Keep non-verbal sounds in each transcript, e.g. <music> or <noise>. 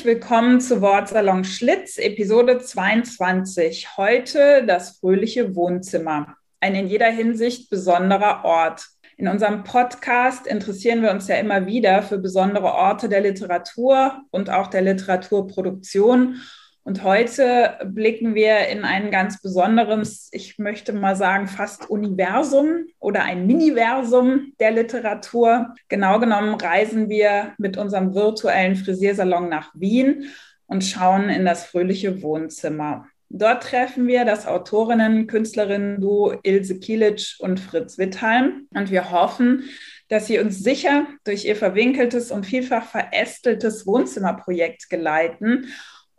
Herzlich willkommen zu Wortsalon Schlitz, Episode 22. Heute das fröhliche Wohnzimmer. Ein in jeder Hinsicht besonderer Ort. In unserem Podcast interessieren wir uns ja immer wieder für besondere Orte der Literatur und auch der Literaturproduktion und heute blicken wir in ein ganz besonderes, ich möchte mal sagen, fast Universum oder ein Miniversum der Literatur. Genau genommen reisen wir mit unserem virtuellen Frisiersalon nach Wien und schauen in das fröhliche Wohnzimmer. Dort treffen wir das Autorinnen, Künstlerinnen-Duo Ilse Kielitsch und Fritz Wittheim. Und wir hoffen, dass sie uns sicher durch ihr verwinkeltes und vielfach verästeltes Wohnzimmerprojekt geleiten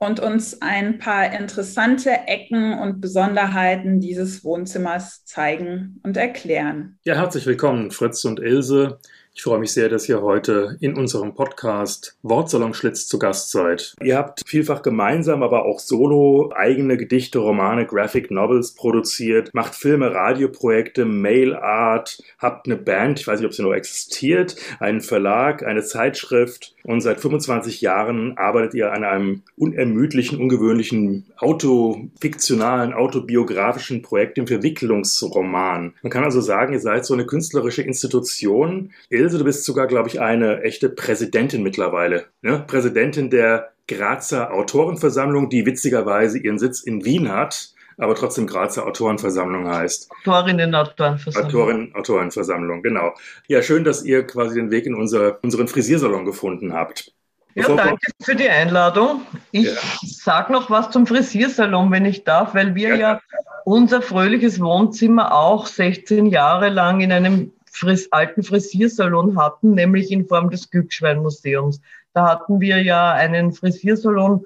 und uns ein paar interessante Ecken und Besonderheiten dieses Wohnzimmers zeigen und erklären. Ja, herzlich willkommen, Fritz und Ilse. Ich freue mich sehr, dass ihr heute in unserem Podcast Wortsalon Schlitz zu Gast seid. Ihr habt vielfach gemeinsam, aber auch solo eigene Gedichte, Romane, Graphic Novels produziert, macht Filme, Radioprojekte, Mail Art, habt eine Band, ich weiß nicht, ob sie noch existiert, einen Verlag, eine Zeitschrift und seit 25 Jahren arbeitet ihr an einem unermüdlichen, ungewöhnlichen autofiktionalen, autobiografischen Projekt, dem Verwicklungsroman. Man kann also sagen, ihr seid so eine künstlerische Institution. Ilse, du bist sogar, glaube ich, eine echte Präsidentin mittlerweile. Ne? Präsidentin der Grazer Autorenversammlung, die witzigerweise ihren Sitz in Wien hat, aber trotzdem Grazer Autorenversammlung heißt. Autorinnen Autorenversammlung. Autorinnen Autorenversammlung, genau. Ja, schön, dass ihr quasi den Weg in unser, unseren Frisiersalon gefunden habt. Ja, danke für die Einladung. Ich ja. sage noch was zum Frisiersalon, wenn ich darf, weil wir ja, ja unser fröhliches Wohnzimmer auch 16 Jahre lang in einem Fris alten Frisiersalon hatten, nämlich in Form des Glücksschweinmuseums. Da hatten wir ja einen Frisiersalon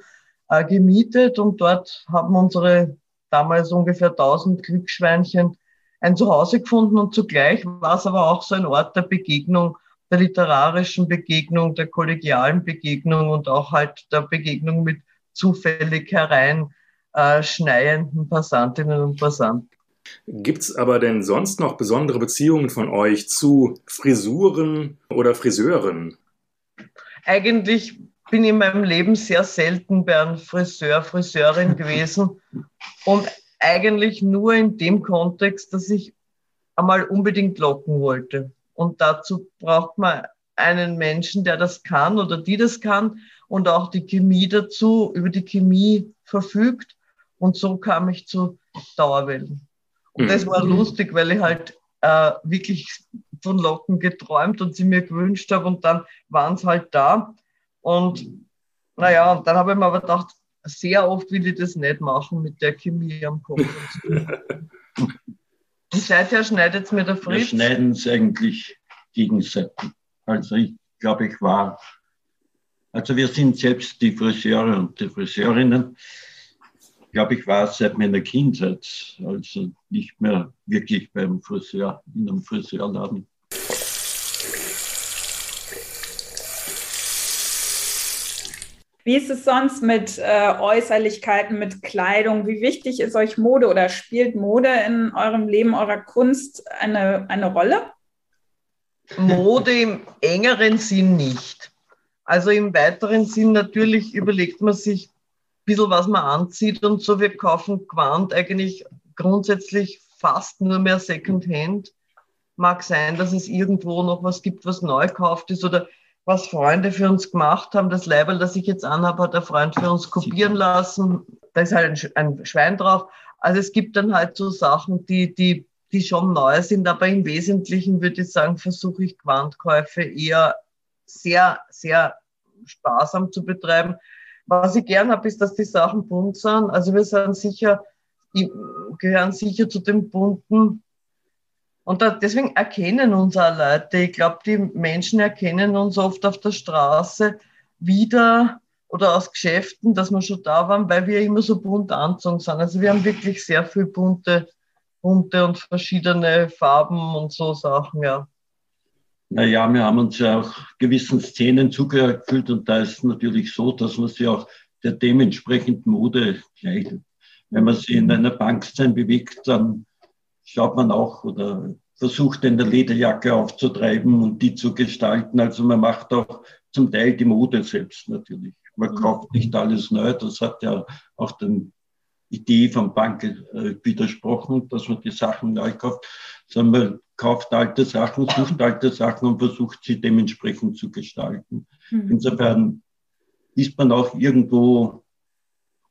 äh, gemietet und dort haben unsere damals ungefähr 1000 Glücksschweinchen ein Zuhause gefunden und zugleich war es aber auch so ein Ort der Begegnung, der literarischen Begegnung, der kollegialen Begegnung und auch halt der Begegnung mit zufällig hereinschneienden Passantinnen und Passanten. Gibt es aber denn sonst noch besondere Beziehungen von euch zu Frisuren oder Friseuren? Eigentlich bin ich in meinem Leben sehr selten bei einem Friseur, Friseurin <laughs> gewesen und eigentlich nur in dem Kontext, dass ich einmal unbedingt locken wollte. Und dazu braucht man einen Menschen, der das kann oder die das kann und auch die Chemie dazu, über die Chemie verfügt. Und so kam ich zu Dauerwellen. Und das war mhm. lustig, weil ich halt äh, wirklich von Locken geträumt und sie mir gewünscht habe und dann waren es halt da. Und naja, und dann habe ich mir aber gedacht, sehr oft will ich das nicht machen mit der Chemie am Kopf. und seither <laughs> schneidet es mir der Fritz. Wir schneiden es eigentlich gegenseitig. Also ich glaube, ich war, also wir sind selbst die Friseure und die Friseurinnen glaube, ich war seit meiner Kindheit also nicht mehr wirklich beim Friseur, in einem Friseurladen. Wie ist es sonst mit äh, Äußerlichkeiten, mit Kleidung? Wie wichtig ist euch Mode oder spielt Mode in eurem Leben, eurer Kunst eine, eine Rolle? Mode im engeren Sinn nicht. Also im weiteren Sinn natürlich überlegt man sich, bisschen was man anzieht und so. Wir kaufen Quant eigentlich grundsätzlich fast nur mehr Secondhand. Mag sein, dass es irgendwo noch was gibt, was neu gekauft ist oder was Freunde für uns gemacht haben. Das Label, das ich jetzt anhabe, hat der Freund für uns kopieren lassen. Da ist halt ein, Schwein drauf. Also es gibt dann halt so Sachen, die, die, die schon neu sind, aber im Wesentlichen würde ich sagen, versuche ich Quantkäufe eher sehr, sehr sparsam zu betreiben. Was ich gern habe, ist, dass die Sachen bunt sind. Also wir sind sicher, gehören sicher zu den bunten Und da, deswegen erkennen uns auch Leute. Ich glaube, die Menschen erkennen uns oft auf der Straße wieder oder aus Geschäften, dass wir schon da waren, weil wir immer so bunt anzogen sind. Also wir haben wirklich sehr viel bunte, bunte und verschiedene Farben und so Sachen, ja. Naja, wir haben uns ja auch gewissen Szenen zugehört gefühlt und da ist natürlich so, dass man sich auch der dementsprechenden Mode kleidet. Wenn man sich in einer Bankszene bewegt, dann schaut man auch oder versucht in der Lederjacke aufzutreiben und die zu gestalten. Also man macht auch zum Teil die Mode selbst natürlich. Man mhm. kauft nicht alles neu. Das hat ja auch den Idee von Bank äh, widersprochen, dass man die Sachen neu kauft, sondern kauft alte Sachen, sucht alte Sachen und versucht sie dementsprechend zu gestalten. Mhm. Insofern ist man auch irgendwo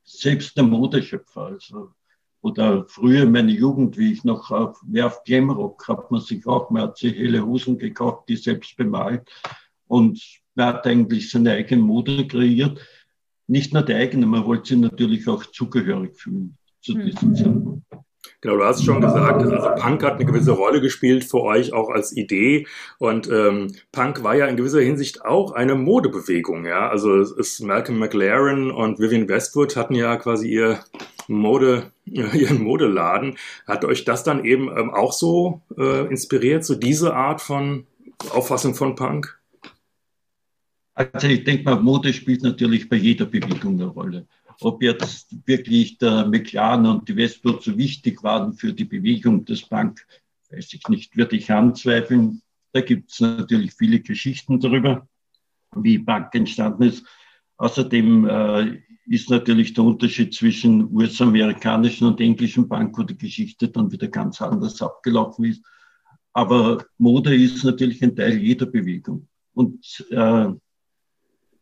selbst der Modeschöpfer. Also, oder früher in meiner Jugend, wie ich noch auf Werf Glamrock, hat man sich auch, man hat sich helle Hosen gekauft, die selbst bemalt. Und man hat eigentlich seine eigene Mode kreiert. Nicht nur die eigene, man wollte sich natürlich auch zugehörig fühlen zu diesem mhm. Zeitpunkt. Genau, du hast schon gesagt, also Punk hat eine gewisse Rolle gespielt für euch auch als Idee und ähm, Punk war ja in gewisser Hinsicht auch eine Modebewegung, ja. Also es ist Malcolm McLaren und Vivian Westwood hatten ja quasi ihr Mode, <laughs> ihren Modeladen. Hat euch das dann eben ähm, auch so äh, inspiriert, so diese Art von Auffassung von Punk? Also ich denke mal, Mode spielt natürlich bei jeder Bewegung eine Rolle. Ob jetzt wirklich der McLaren und die Westwood so wichtig waren für die Bewegung des Punk, weiß ich nicht, würde ich anzweifeln. Da gibt es natürlich viele Geschichten darüber, wie Punk entstanden ist. Außerdem äh, ist natürlich der Unterschied zwischen US-amerikanischen und englischen Punk, wo die Geschichte dann wieder ganz anders abgelaufen ist. Aber Mode ist natürlich ein Teil jeder Bewegung. Und äh,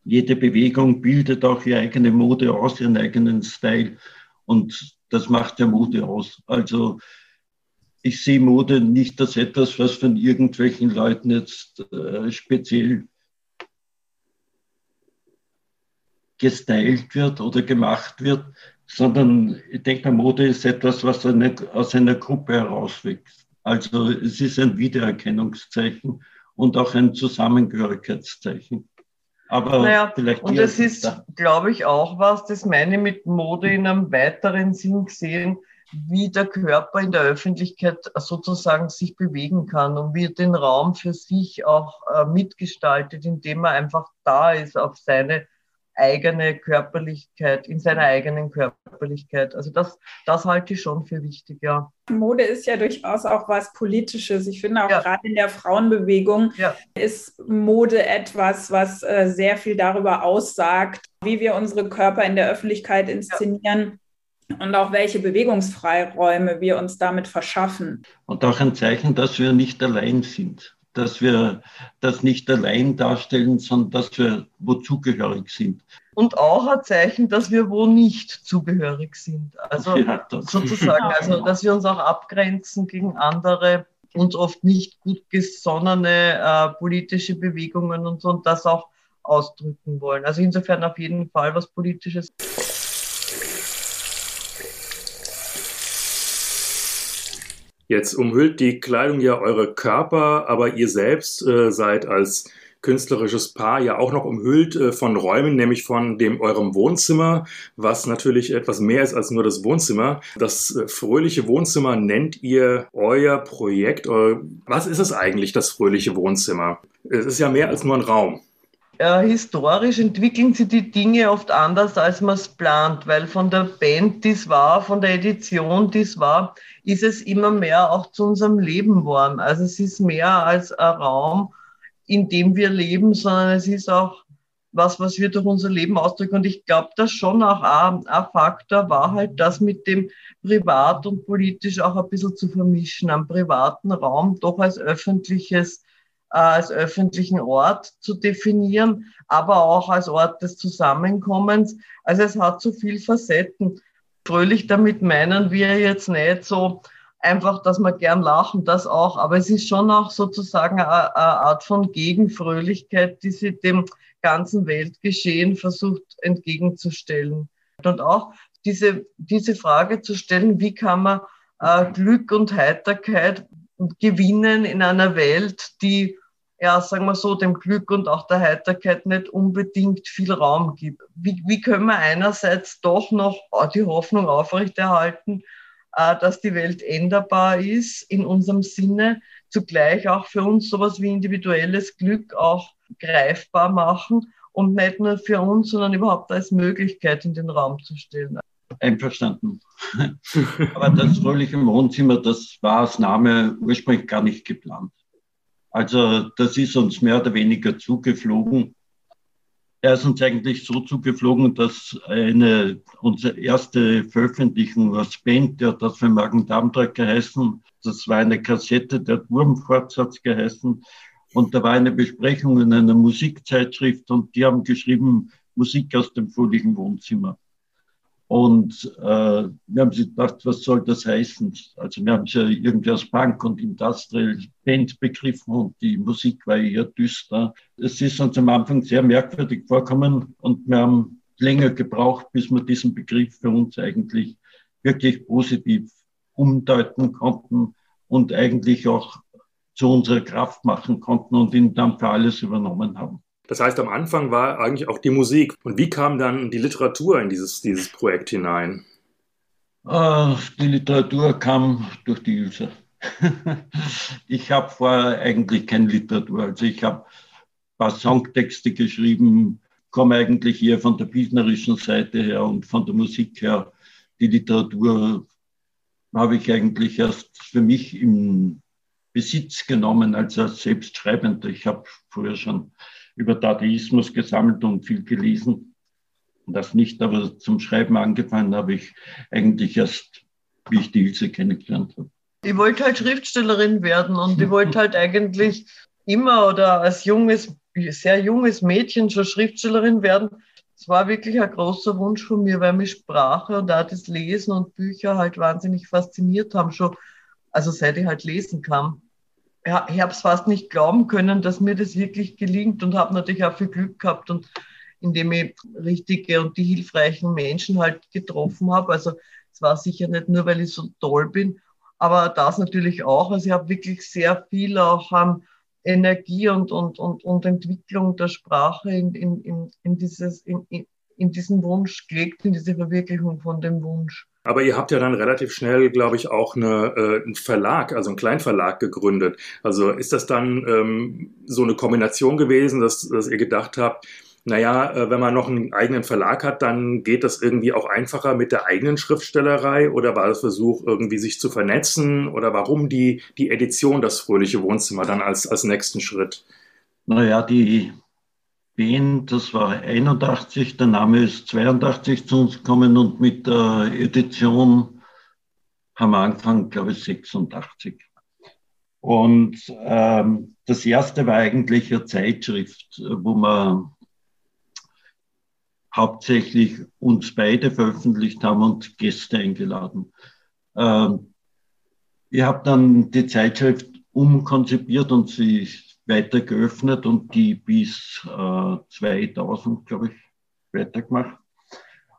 jede Bewegung bildet auch ihre eigene Mode aus, ihren eigenen Style. Und das macht ja Mode aus. Also ich sehe Mode nicht als etwas, was von irgendwelchen Leuten jetzt äh, speziell gestylt wird oder gemacht wird, sondern ich denke, Mode ist etwas, was eine, aus einer Gruppe herauswächst. Also es ist ein Wiedererkennungszeichen und auch ein Zusammengehörigkeitszeichen. Aber naja, vielleicht und das ist, glaube ich, auch was, das meine ich mit Mode in einem weiteren Sinn gesehen, wie der Körper in der Öffentlichkeit sozusagen sich bewegen kann und wie er den Raum für sich auch äh, mitgestaltet, indem er einfach da ist auf seine eigene Körperlichkeit, in seiner eigenen Körperlichkeit. Also das, das halte ich schon für wichtig, ja. Mode ist ja durchaus auch was Politisches. Ich finde auch ja. gerade in der Frauenbewegung ja. ist Mode etwas, was äh, sehr viel darüber aussagt, wie wir unsere Körper in der Öffentlichkeit inszenieren. Ja. Und auch welche Bewegungsfreiräume wir uns damit verschaffen. Und auch ein Zeichen, dass wir nicht allein sind dass wir das nicht allein darstellen, sondern dass wir wo zugehörig sind. Und auch ein Zeichen, dass wir wo nicht zugehörig sind. Also ja, sozusagen, also dass wir uns auch abgrenzen gegen andere, uns oft nicht gut gesonnene äh, politische Bewegungen und so und das auch ausdrücken wollen. Also insofern auf jeden Fall was Politisches. Jetzt umhüllt die Kleidung ja eure Körper, aber ihr selbst äh, seid als künstlerisches Paar ja auch noch umhüllt äh, von Räumen, nämlich von dem eurem Wohnzimmer, was natürlich etwas mehr ist als nur das Wohnzimmer. Das äh, fröhliche Wohnzimmer nennt ihr euer Projekt. Äh, was ist es eigentlich, das fröhliche Wohnzimmer? Es ist ja mehr als nur ein Raum. Äh, historisch entwickeln sich die Dinge oft anders, als man es plant, weil von der Band, die es war, von der Edition, die es war, ist es immer mehr auch zu unserem Leben geworden. Also es ist mehr als ein Raum, in dem wir leben, sondern es ist auch was, was wir durch unser Leben ausdrücken. Und ich glaube, dass schon auch ein, ein Faktor war halt, das mit dem privat und politisch auch ein bisschen zu vermischen, am privaten Raum doch als öffentliches äh, als öffentlichen Ort zu definieren, aber auch als Ort des Zusammenkommens. Also es hat so viel Facetten. Fröhlich damit meinen wir jetzt nicht so einfach, dass wir gern lachen, das auch, aber es ist schon auch sozusagen eine, Art von Gegenfröhlichkeit, die sie dem ganzen Weltgeschehen versucht entgegenzustellen. Und auch diese, diese Frage zu stellen, wie kann man äh, Glück und Heiterkeit gewinnen in einer Welt, die ja, sagen wir so, dem Glück und auch der Heiterkeit nicht unbedingt viel Raum gibt. Wie, wie können wir einerseits doch noch die Hoffnung aufrechterhalten, äh, dass die Welt änderbar ist in unserem Sinne, zugleich auch für uns sowas wie individuelles Glück auch greifbar machen und nicht nur für uns, sondern überhaupt als Möglichkeit in den Raum zu stellen. Einverstanden. <laughs> Aber das fröhliche Wohnzimmer, das war als Name ursprünglich gar nicht geplant. Also das ist uns mehr oder weniger zugeflogen. Er ist uns eigentlich so zugeflogen, dass eine, unsere erste Veröffentlichung als Band, der hat das für Magen-Darm-Trakt geheißen, das war eine Kassette, der Wurmfortsatz geheißen. Und da war eine Besprechung in einer Musikzeitschrift und die haben geschrieben, Musik aus dem fröhlichen Wohnzimmer. Und äh, wir haben sich gedacht, was soll das heißen? Also wir haben es ja irgendwie als Punk und Industrial Band begriffen und die Musik war eher düster. Es ist uns am Anfang sehr merkwürdig vorkommen und wir haben länger gebraucht, bis wir diesen Begriff für uns eigentlich wirklich positiv umdeuten konnten und eigentlich auch zu unserer Kraft machen konnten und ihn dann für alles übernommen haben. Das heißt, am Anfang war eigentlich auch die Musik. Und wie kam dann die Literatur in dieses, dieses Projekt hinein? Uh, die Literatur kam durch die Ilse. <laughs> ich habe vorher eigentlich keine Literatur. Also ich habe ein paar Songtexte geschrieben, komme eigentlich eher von der bildnerischen Seite her und von der Musik her. Die Literatur habe ich eigentlich erst für mich im Besitz genommen als Selbstschreibender. Ich habe früher schon über Dadaismus gesammelt und viel gelesen. Das nicht, aber zum Schreiben angefangen habe ich eigentlich erst, wie ich die Ilse kennengelernt habe. Ich wollte halt Schriftstellerin werden und ich wollte halt eigentlich immer oder als junges, sehr junges Mädchen schon Schriftstellerin werden. Es war wirklich ein großer Wunsch von mir, weil mich Sprache und auch das Lesen und Bücher halt wahnsinnig fasziniert haben, schon, also seit ich halt lesen kann ich habe es fast nicht glauben können, dass mir das wirklich gelingt und habe natürlich auch viel Glück gehabt und indem ich richtige und die hilfreichen Menschen halt getroffen habe. Also es war sicher nicht nur, weil ich so toll bin, aber das natürlich auch. Also ich habe wirklich sehr viel auch an Energie und, und, und, und Entwicklung der Sprache in, in, in, in, dieses, in, in diesen Wunsch gelegt, in diese Verwirklichung von dem Wunsch. Aber ihr habt ja dann relativ schnell, glaube ich, auch eine, äh, einen Verlag, also einen Kleinverlag gegründet. Also ist das dann ähm, so eine Kombination gewesen, dass, dass ihr gedacht habt, naja, äh, wenn man noch einen eigenen Verlag hat, dann geht das irgendwie auch einfacher mit der eigenen Schriftstellerei oder war das Versuch, irgendwie sich zu vernetzen oder warum die, die Edition, das fröhliche Wohnzimmer dann als, als nächsten Schritt? Naja, die Wien, das war 81, der Name ist 82 zu uns gekommen und mit der Edition haben wir angefangen, glaube ich, 86. Und ähm, das erste war eigentlich eine Zeitschrift, wo wir hauptsächlich uns beide veröffentlicht haben und Gäste eingeladen. Ähm, ich habe dann die Zeitschrift umkonzipiert und sie weiter geöffnet und die bis äh, 2000, glaube ich, weitergemacht.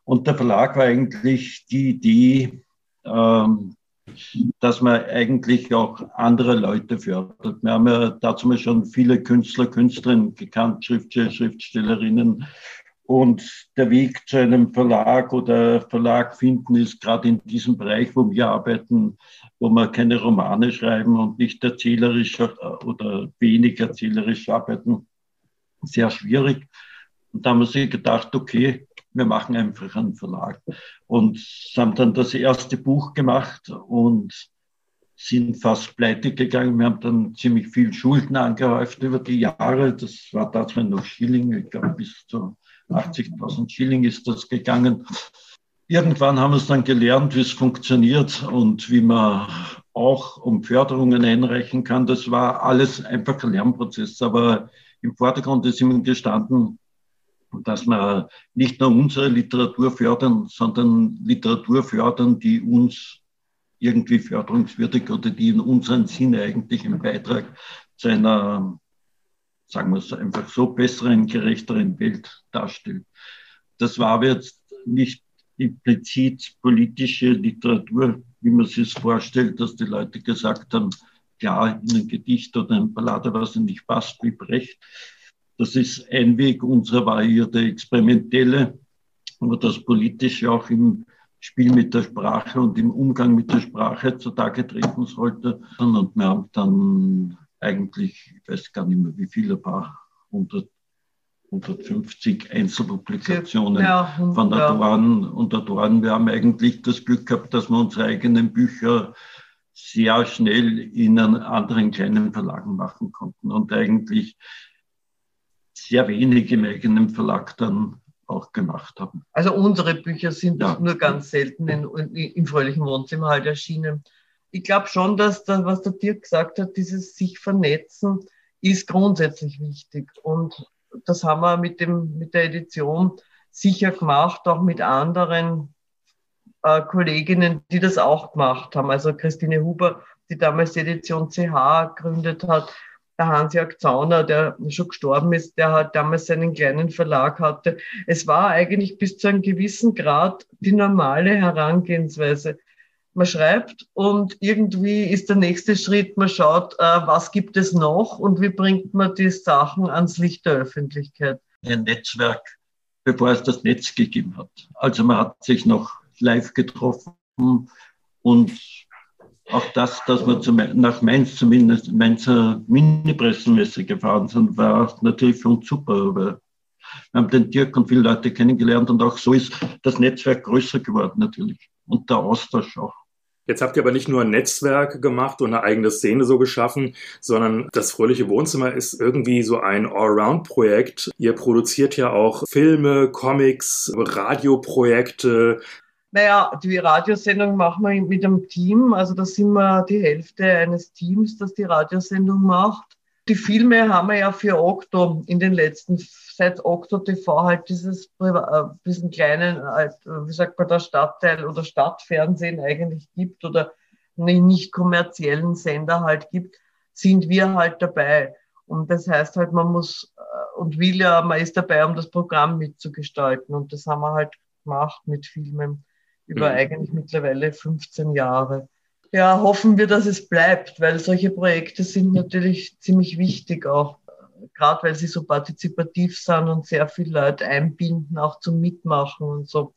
Und der Verlag war eigentlich die Idee, ähm, dass man eigentlich auch andere Leute fördert. Wir haben ja dazu schon viele Künstler, Künstlerinnen gekannt, Schriftsteller, Schriftstellerinnen. Und der Weg zu einem Verlag oder Verlag finden ist gerade in diesem Bereich, wo wir arbeiten, wo wir keine Romane schreiben und nicht erzählerisch oder wenig erzählerisch arbeiten, sehr schwierig. Und da haben wir sich gedacht, okay, wir machen einfach einen Verlag. Und haben dann das erste Buch gemacht und sind fast pleite gegangen. Wir haben dann ziemlich viel Schulden angehäuft über die Jahre. Das war damals noch Schilling, ich glaube bis zu 80.000 Schilling ist das gegangen. Irgendwann haben wir es dann gelernt, wie es funktioniert und wie man auch um Förderungen einreichen kann. Das war alles einfach ein Lernprozess. Aber im Vordergrund ist immer gestanden, dass wir nicht nur unsere Literatur fördern, sondern Literatur fördern, die uns irgendwie förderungswürdig oder die in unserem Sinne eigentlich einen Beitrag zu einer sagen wir es einfach so, besseren, gerechteren Welt darstellt. Das war aber jetzt nicht implizit politische Literatur, wie man sich es vorstellt, dass die Leute gesagt haben, klar in ein Gedicht oder ein Ballade, was nicht passt, wie Brecht. Das ist ein Weg. Unserer war experimentelle, aber das politische auch im Spiel mit der Sprache und im Umgang mit der Sprache zutage treten sollte. Und wir haben dann eigentlich, ich weiß gar nicht mehr, wie viele, ein paar hundert 150 Einzelpublikationen ja, von. Doran und Doran. Wir haben eigentlich das Glück gehabt, dass wir unsere eigenen Bücher sehr schnell in anderen kleinen Verlagen machen konnten und eigentlich sehr wenig im eigenen Verlag dann auch gemacht haben. Also unsere Bücher sind ja. nur ganz selten in, in, im fröhlichen Wohnzimmer halt erschienen. Ich glaube schon, dass das, was der Dirk gesagt hat, dieses sich vernetzen, ist grundsätzlich wichtig. Und das haben wir mit, dem, mit der Edition sicher gemacht, auch mit anderen äh, Kolleginnen, die das auch gemacht haben. Also Christine Huber, die damals die Edition CH gegründet hat, der Hans-Jörg Zauner, der schon gestorben ist, der hat damals seinen kleinen Verlag hatte. Es war eigentlich bis zu einem gewissen Grad die normale Herangehensweise man schreibt und irgendwie ist der nächste Schritt, man schaut, äh, was gibt es noch und wie bringt man die Sachen ans Licht der Öffentlichkeit. Ein Netzwerk, bevor es das Netz gegeben hat. Also man hat sich noch live getroffen und auch das, dass wir zum, nach Mainz zumindest, Mainzer Mini-Pressenmesse gefahren sind, war natürlich für uns super. Weil wir haben den Dirk und viele Leute kennengelernt und auch so ist das Netzwerk größer geworden natürlich und der Austausch auch. Jetzt habt ihr aber nicht nur ein Netzwerk gemacht und eine eigene Szene so geschaffen, sondern das Fröhliche Wohnzimmer ist irgendwie so ein Allround-Projekt. Ihr produziert ja auch Filme, Comics, Radioprojekte. Naja, die Radiosendung machen wir mit einem Team. Also da sind wir die Hälfte eines Teams, das die Radiosendung macht. Die Filme haben wir ja für Okto in den letzten, seit Okto TV halt dieses, äh, diesen kleinen, äh, wie sagt man, der Stadtteil oder Stadtfernsehen eigentlich gibt oder einen nicht kommerziellen Sender halt gibt, sind wir halt dabei. Und das heißt halt, man muss äh, und will ja, man ist dabei, um das Programm mitzugestalten. Und das haben wir halt gemacht mit Filmen über mhm. eigentlich mittlerweile 15 Jahre ja, hoffen wir, dass es bleibt, weil solche Projekte sind natürlich ziemlich wichtig auch, gerade weil sie so partizipativ sind und sehr viele Leute einbinden, auch zum Mitmachen und so.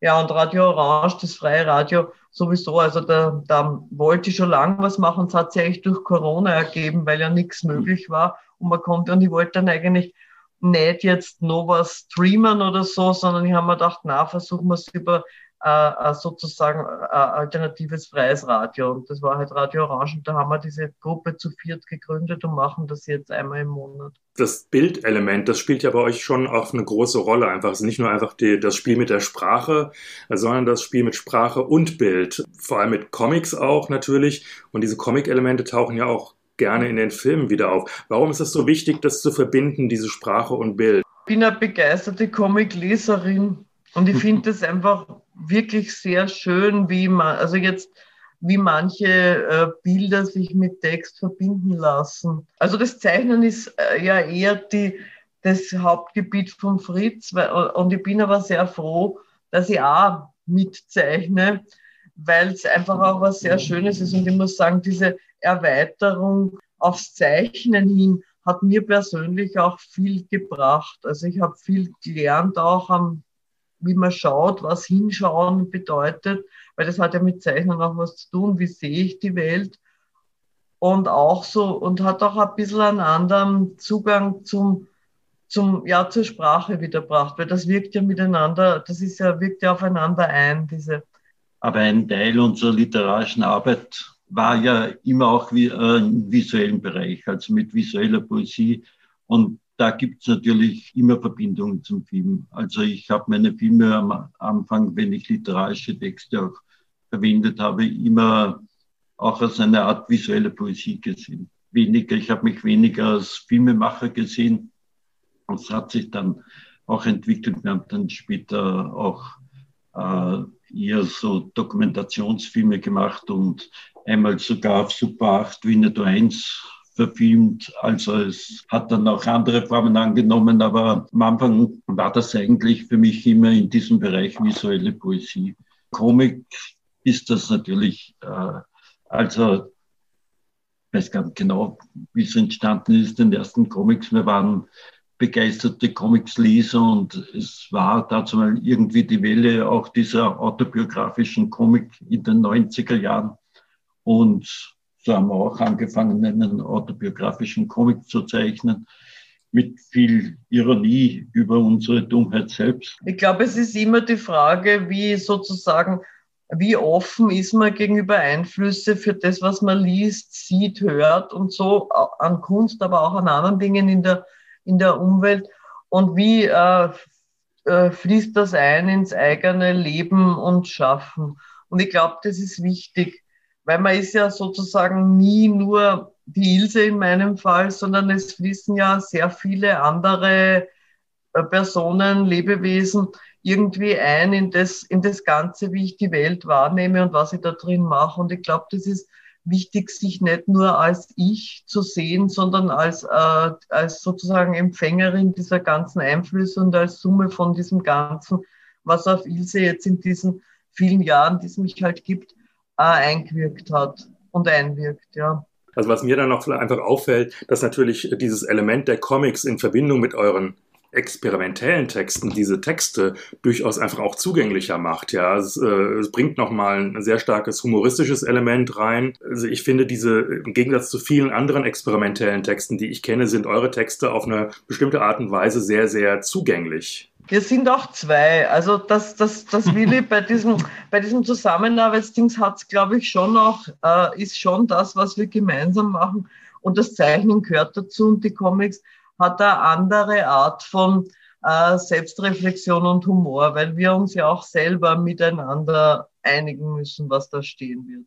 Ja, und Radio Orange, das freie Radio sowieso, also da, da wollte ich schon lange was machen. Es hat sich eigentlich durch Corona ergeben, weil ja nichts möglich war. Und man konnte, und ich wollte dann eigentlich nicht jetzt noch was streamen oder so, sondern ich habe mir gedacht, na, versuchen wir es über äh, äh, sozusagen äh, alternatives freies Radio. Und das war halt Radio Orange. Und da haben wir diese Gruppe zu viert gegründet und machen das jetzt einmal im Monat. Das Bildelement, das spielt ja bei euch schon auch eine große Rolle. Einfach es ist nicht nur einfach die, das Spiel mit der Sprache, sondern das Spiel mit Sprache und Bild. Vor allem mit Comics auch natürlich. Und diese Comic-Elemente tauchen ja auch gerne in den Filmen wieder auf. Warum ist es so wichtig, das zu verbinden, diese Sprache und Bild? Ich bin eine begeisterte Comic-Leserin und ich finde das einfach wirklich sehr schön, wie man, also jetzt, wie manche äh, Bilder sich mit Text verbinden lassen. Also das Zeichnen ist äh, ja eher die, das Hauptgebiet von Fritz weil, und ich bin aber sehr froh, dass ich auch mitzeichne, weil es einfach auch was sehr Schönes ist und ich muss sagen, diese Erweiterung aufs Zeichnen hin hat mir persönlich auch viel gebracht. Also ich habe viel gelernt auch am wie man schaut, was hinschauen bedeutet, weil das hat ja mit Zeichnen auch was zu tun, wie sehe ich die Welt und auch so und hat auch ein bisschen einen anderen Zugang zum zum ja zur Sprache wiederbracht, weil das wirkt ja miteinander, das ist ja wirkt ja aufeinander ein diese. Aber ein Teil unserer literarischen Arbeit war ja immer auch wie, äh, im visuellen Bereich, also mit visueller Poesie und da gibt es natürlich immer Verbindungen zum Film. Also ich habe meine Filme am Anfang, wenn ich literarische Texte auch verwendet habe, immer auch als eine Art visuelle Poesie gesehen. Weniger, ich habe mich weniger als Filmemacher gesehen. Es hat sich dann auch entwickelt. Wir haben dann später auch äh, eher so Dokumentationsfilme gemacht und einmal sogar auf Super 8 Winnetou 1 verfilmt. Also es hat dann auch andere Formen angenommen, aber am Anfang war das eigentlich für mich immer in diesem Bereich visuelle Poesie. Komik ist das natürlich, äh, also weiß gar nicht genau, wie es entstanden ist, den ersten Comics. Wir waren begeisterte Comics-Leser und es war dazu mal irgendwie die Welle auch dieser autobiografischen Comic in den 90er Jahren. Und so haben wir auch angefangen, einen autobiografischen Comic zu zeichnen mit viel Ironie über unsere Dummheit selbst. Ich glaube, es ist immer die Frage, wie sozusagen, wie offen ist man gegenüber Einflüsse für das, was man liest, sieht, hört und so an Kunst, aber auch an anderen Dingen in der, in der Umwelt und wie äh, äh, fließt das ein ins eigene Leben und Schaffen. Und ich glaube, das ist wichtig, weil man ist ja sozusagen nie nur die Ilse in meinem Fall, sondern es fließen ja sehr viele andere äh, Personen, Lebewesen irgendwie ein in das, in das Ganze, wie ich die Welt wahrnehme und was ich da drin mache. Und ich glaube, das ist wichtig, sich nicht nur als ich zu sehen, sondern als, äh, als sozusagen Empfängerin dieser ganzen Einflüsse und als Summe von diesem Ganzen, was auf Ilse jetzt in diesen vielen Jahren, die es mich halt gibt, eingewirkt hat und einwirkt, ja. Also was mir dann noch einfach auffällt, dass natürlich dieses Element der Comics in Verbindung mit euren experimentellen Texten diese Texte durchaus einfach auch zugänglicher macht. Ja, es, äh, es bringt nochmal ein sehr starkes humoristisches Element rein. Also ich finde diese, im Gegensatz zu vielen anderen experimentellen Texten, die ich kenne, sind eure Texte auf eine bestimmte Art und Weise sehr, sehr zugänglich. Wir sind auch zwei. Also das, das, das Willi bei diesem, bei diesem Zusammenarbeitsdings hat es, glaube ich, schon auch, äh, ist schon das, was wir gemeinsam machen. Und das Zeichnen gehört dazu und die Comics hat eine andere Art von äh, Selbstreflexion und Humor, weil wir uns ja auch selber miteinander einigen müssen, was da stehen wird.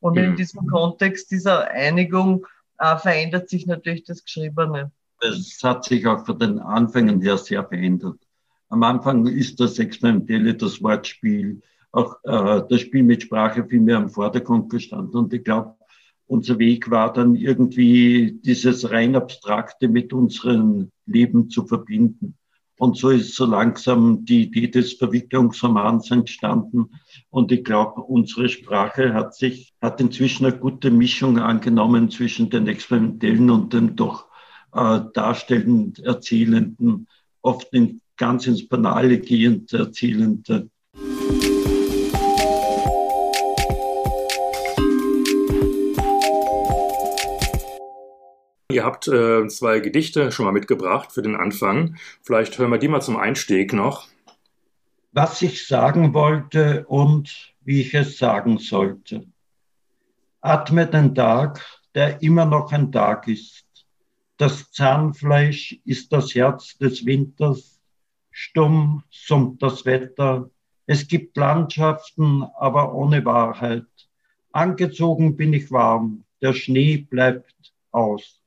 Und in mhm. diesem Kontext dieser Einigung äh, verändert sich natürlich das Geschriebene. Es hat sich auch von den Anfängen her sehr verändert. Am Anfang ist das Experimentelle, das Wortspiel, auch äh, das Spiel mit Sprache viel mehr im Vordergrund gestanden. Und ich glaube, unser Weg war dann irgendwie dieses rein Abstrakte mit unserem Leben zu verbinden. Und so ist so langsam die Idee des Verwicklungsromans entstanden. Und ich glaube, unsere Sprache hat sich, hat inzwischen eine gute Mischung angenommen zwischen den experimentellen und den doch äh, darstellend erzählenden, oft in ganz ins Banale gehend erzielende. Ihr habt äh, zwei Gedichte schon mal mitgebracht für den Anfang. Vielleicht hören wir die mal zum Einstieg noch. Was ich sagen wollte und wie ich es sagen sollte. Atme den Tag, der immer noch ein Tag ist. Das Zahnfleisch ist das Herz des Winters Stumm summt das Wetter. Es gibt Landschaften, aber ohne Wahrheit. Angezogen bin ich warm. Der Schnee bleibt aus.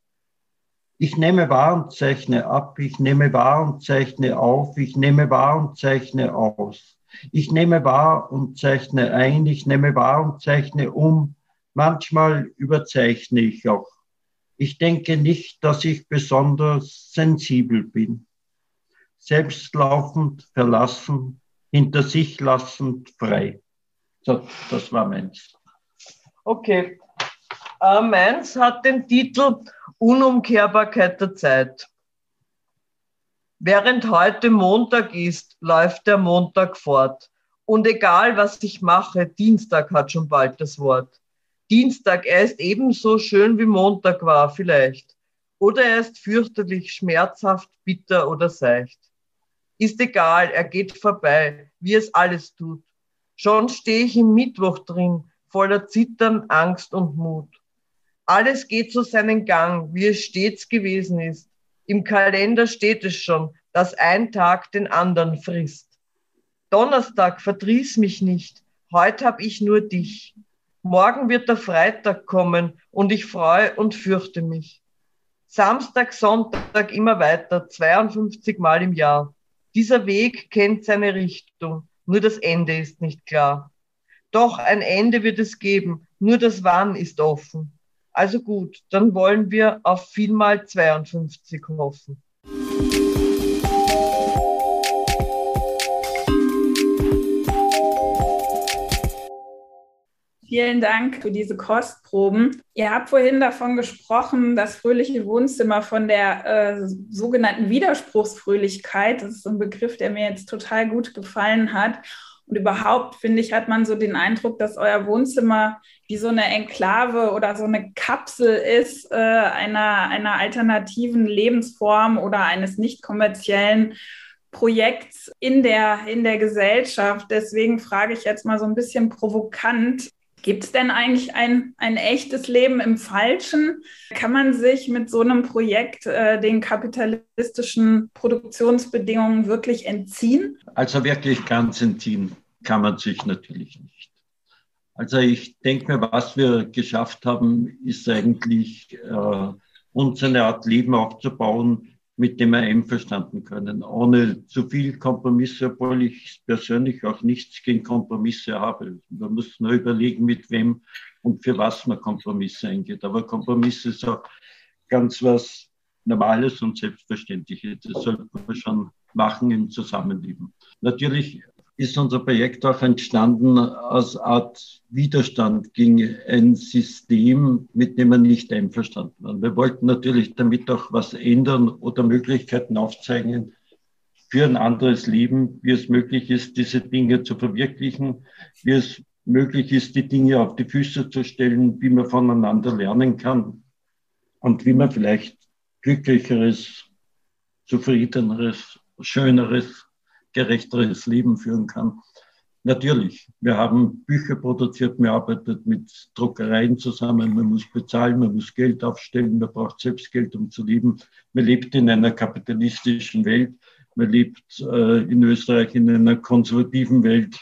Ich nehme wahr und zeichne ab. Ich nehme wahr und zeichne auf. Ich nehme wahr und zeichne aus. Ich nehme wahr und zeichne ein. Ich nehme wahr und zeichne um. Manchmal überzeichne ich auch. Ich denke nicht, dass ich besonders sensibel bin selbstlaufend, verlassen, hinter sich lassend, frei. So, das war meins. Okay. Äh, meins hat den Titel Unumkehrbarkeit der Zeit. Während heute Montag ist, läuft der Montag fort. Und egal, was ich mache, Dienstag hat schon bald das Wort. Dienstag, er ist ebenso schön wie Montag war, vielleicht. Oder er ist fürchterlich, schmerzhaft, bitter oder seicht. Ist egal, er geht vorbei, wie es alles tut. Schon stehe ich im Mittwoch drin, voller Zittern, Angst und Mut. Alles geht so seinen Gang, wie es stets gewesen ist. Im Kalender steht es schon, dass ein Tag den anderen frisst. Donnerstag verdrieß mich nicht, heute hab ich nur dich. Morgen wird der Freitag kommen und ich freue und fürchte mich. Samstag, Sonntag immer weiter, 52 Mal im Jahr. Dieser Weg kennt seine Richtung, nur das Ende ist nicht klar. Doch ein Ende wird es geben, nur das Wann ist offen. Also gut, dann wollen wir auf vielmal 52 hoffen. Vielen Dank für diese Kostproben. Ihr habt vorhin davon gesprochen, das fröhliche Wohnzimmer von der äh, sogenannten Widerspruchsfröhlichkeit. Das ist ein Begriff, der mir jetzt total gut gefallen hat. Und überhaupt, finde ich, hat man so den Eindruck, dass euer Wohnzimmer wie so eine Enklave oder so eine Kapsel ist äh, einer, einer alternativen Lebensform oder eines nicht kommerziellen Projekts in der, in der Gesellschaft. Deswegen frage ich jetzt mal so ein bisschen provokant, Gibt es denn eigentlich ein, ein echtes Leben im Falschen? Kann man sich mit so einem Projekt äh, den kapitalistischen Produktionsbedingungen wirklich entziehen? Also wirklich ganz entziehen kann man sich natürlich nicht. Also ich denke mir, was wir geschafft haben, ist eigentlich äh, uns eine Art Leben aufzubauen, mit dem wir einverstanden können, ohne zu viel Kompromisse, obwohl ich persönlich auch nichts gegen Kompromisse habe. Man muss nur überlegen, mit wem und für was man Kompromisse eingeht. Aber Kompromisse ist auch ganz was Normales und Selbstverständliches. Das sollte man schon machen im Zusammenleben. Natürlich ist unser Projekt auch entstanden als Art Widerstand gegen ein System, mit dem wir nicht einverstanden waren. Wir wollten natürlich damit auch was ändern oder Möglichkeiten aufzeigen für ein anderes Leben, wie es möglich ist, diese Dinge zu verwirklichen, wie es möglich ist, die Dinge auf die Füße zu stellen, wie man voneinander lernen kann und wie man vielleicht glücklicheres, zufriedeneres, schöneres gerechteres Leben führen kann. Natürlich, wir haben Bücher produziert, man arbeitet mit Druckereien zusammen, man muss bezahlen, man muss Geld aufstellen, man braucht selbst Geld, um zu leben. Man lebt in einer kapitalistischen Welt, man lebt äh, in Österreich in einer konservativen Welt.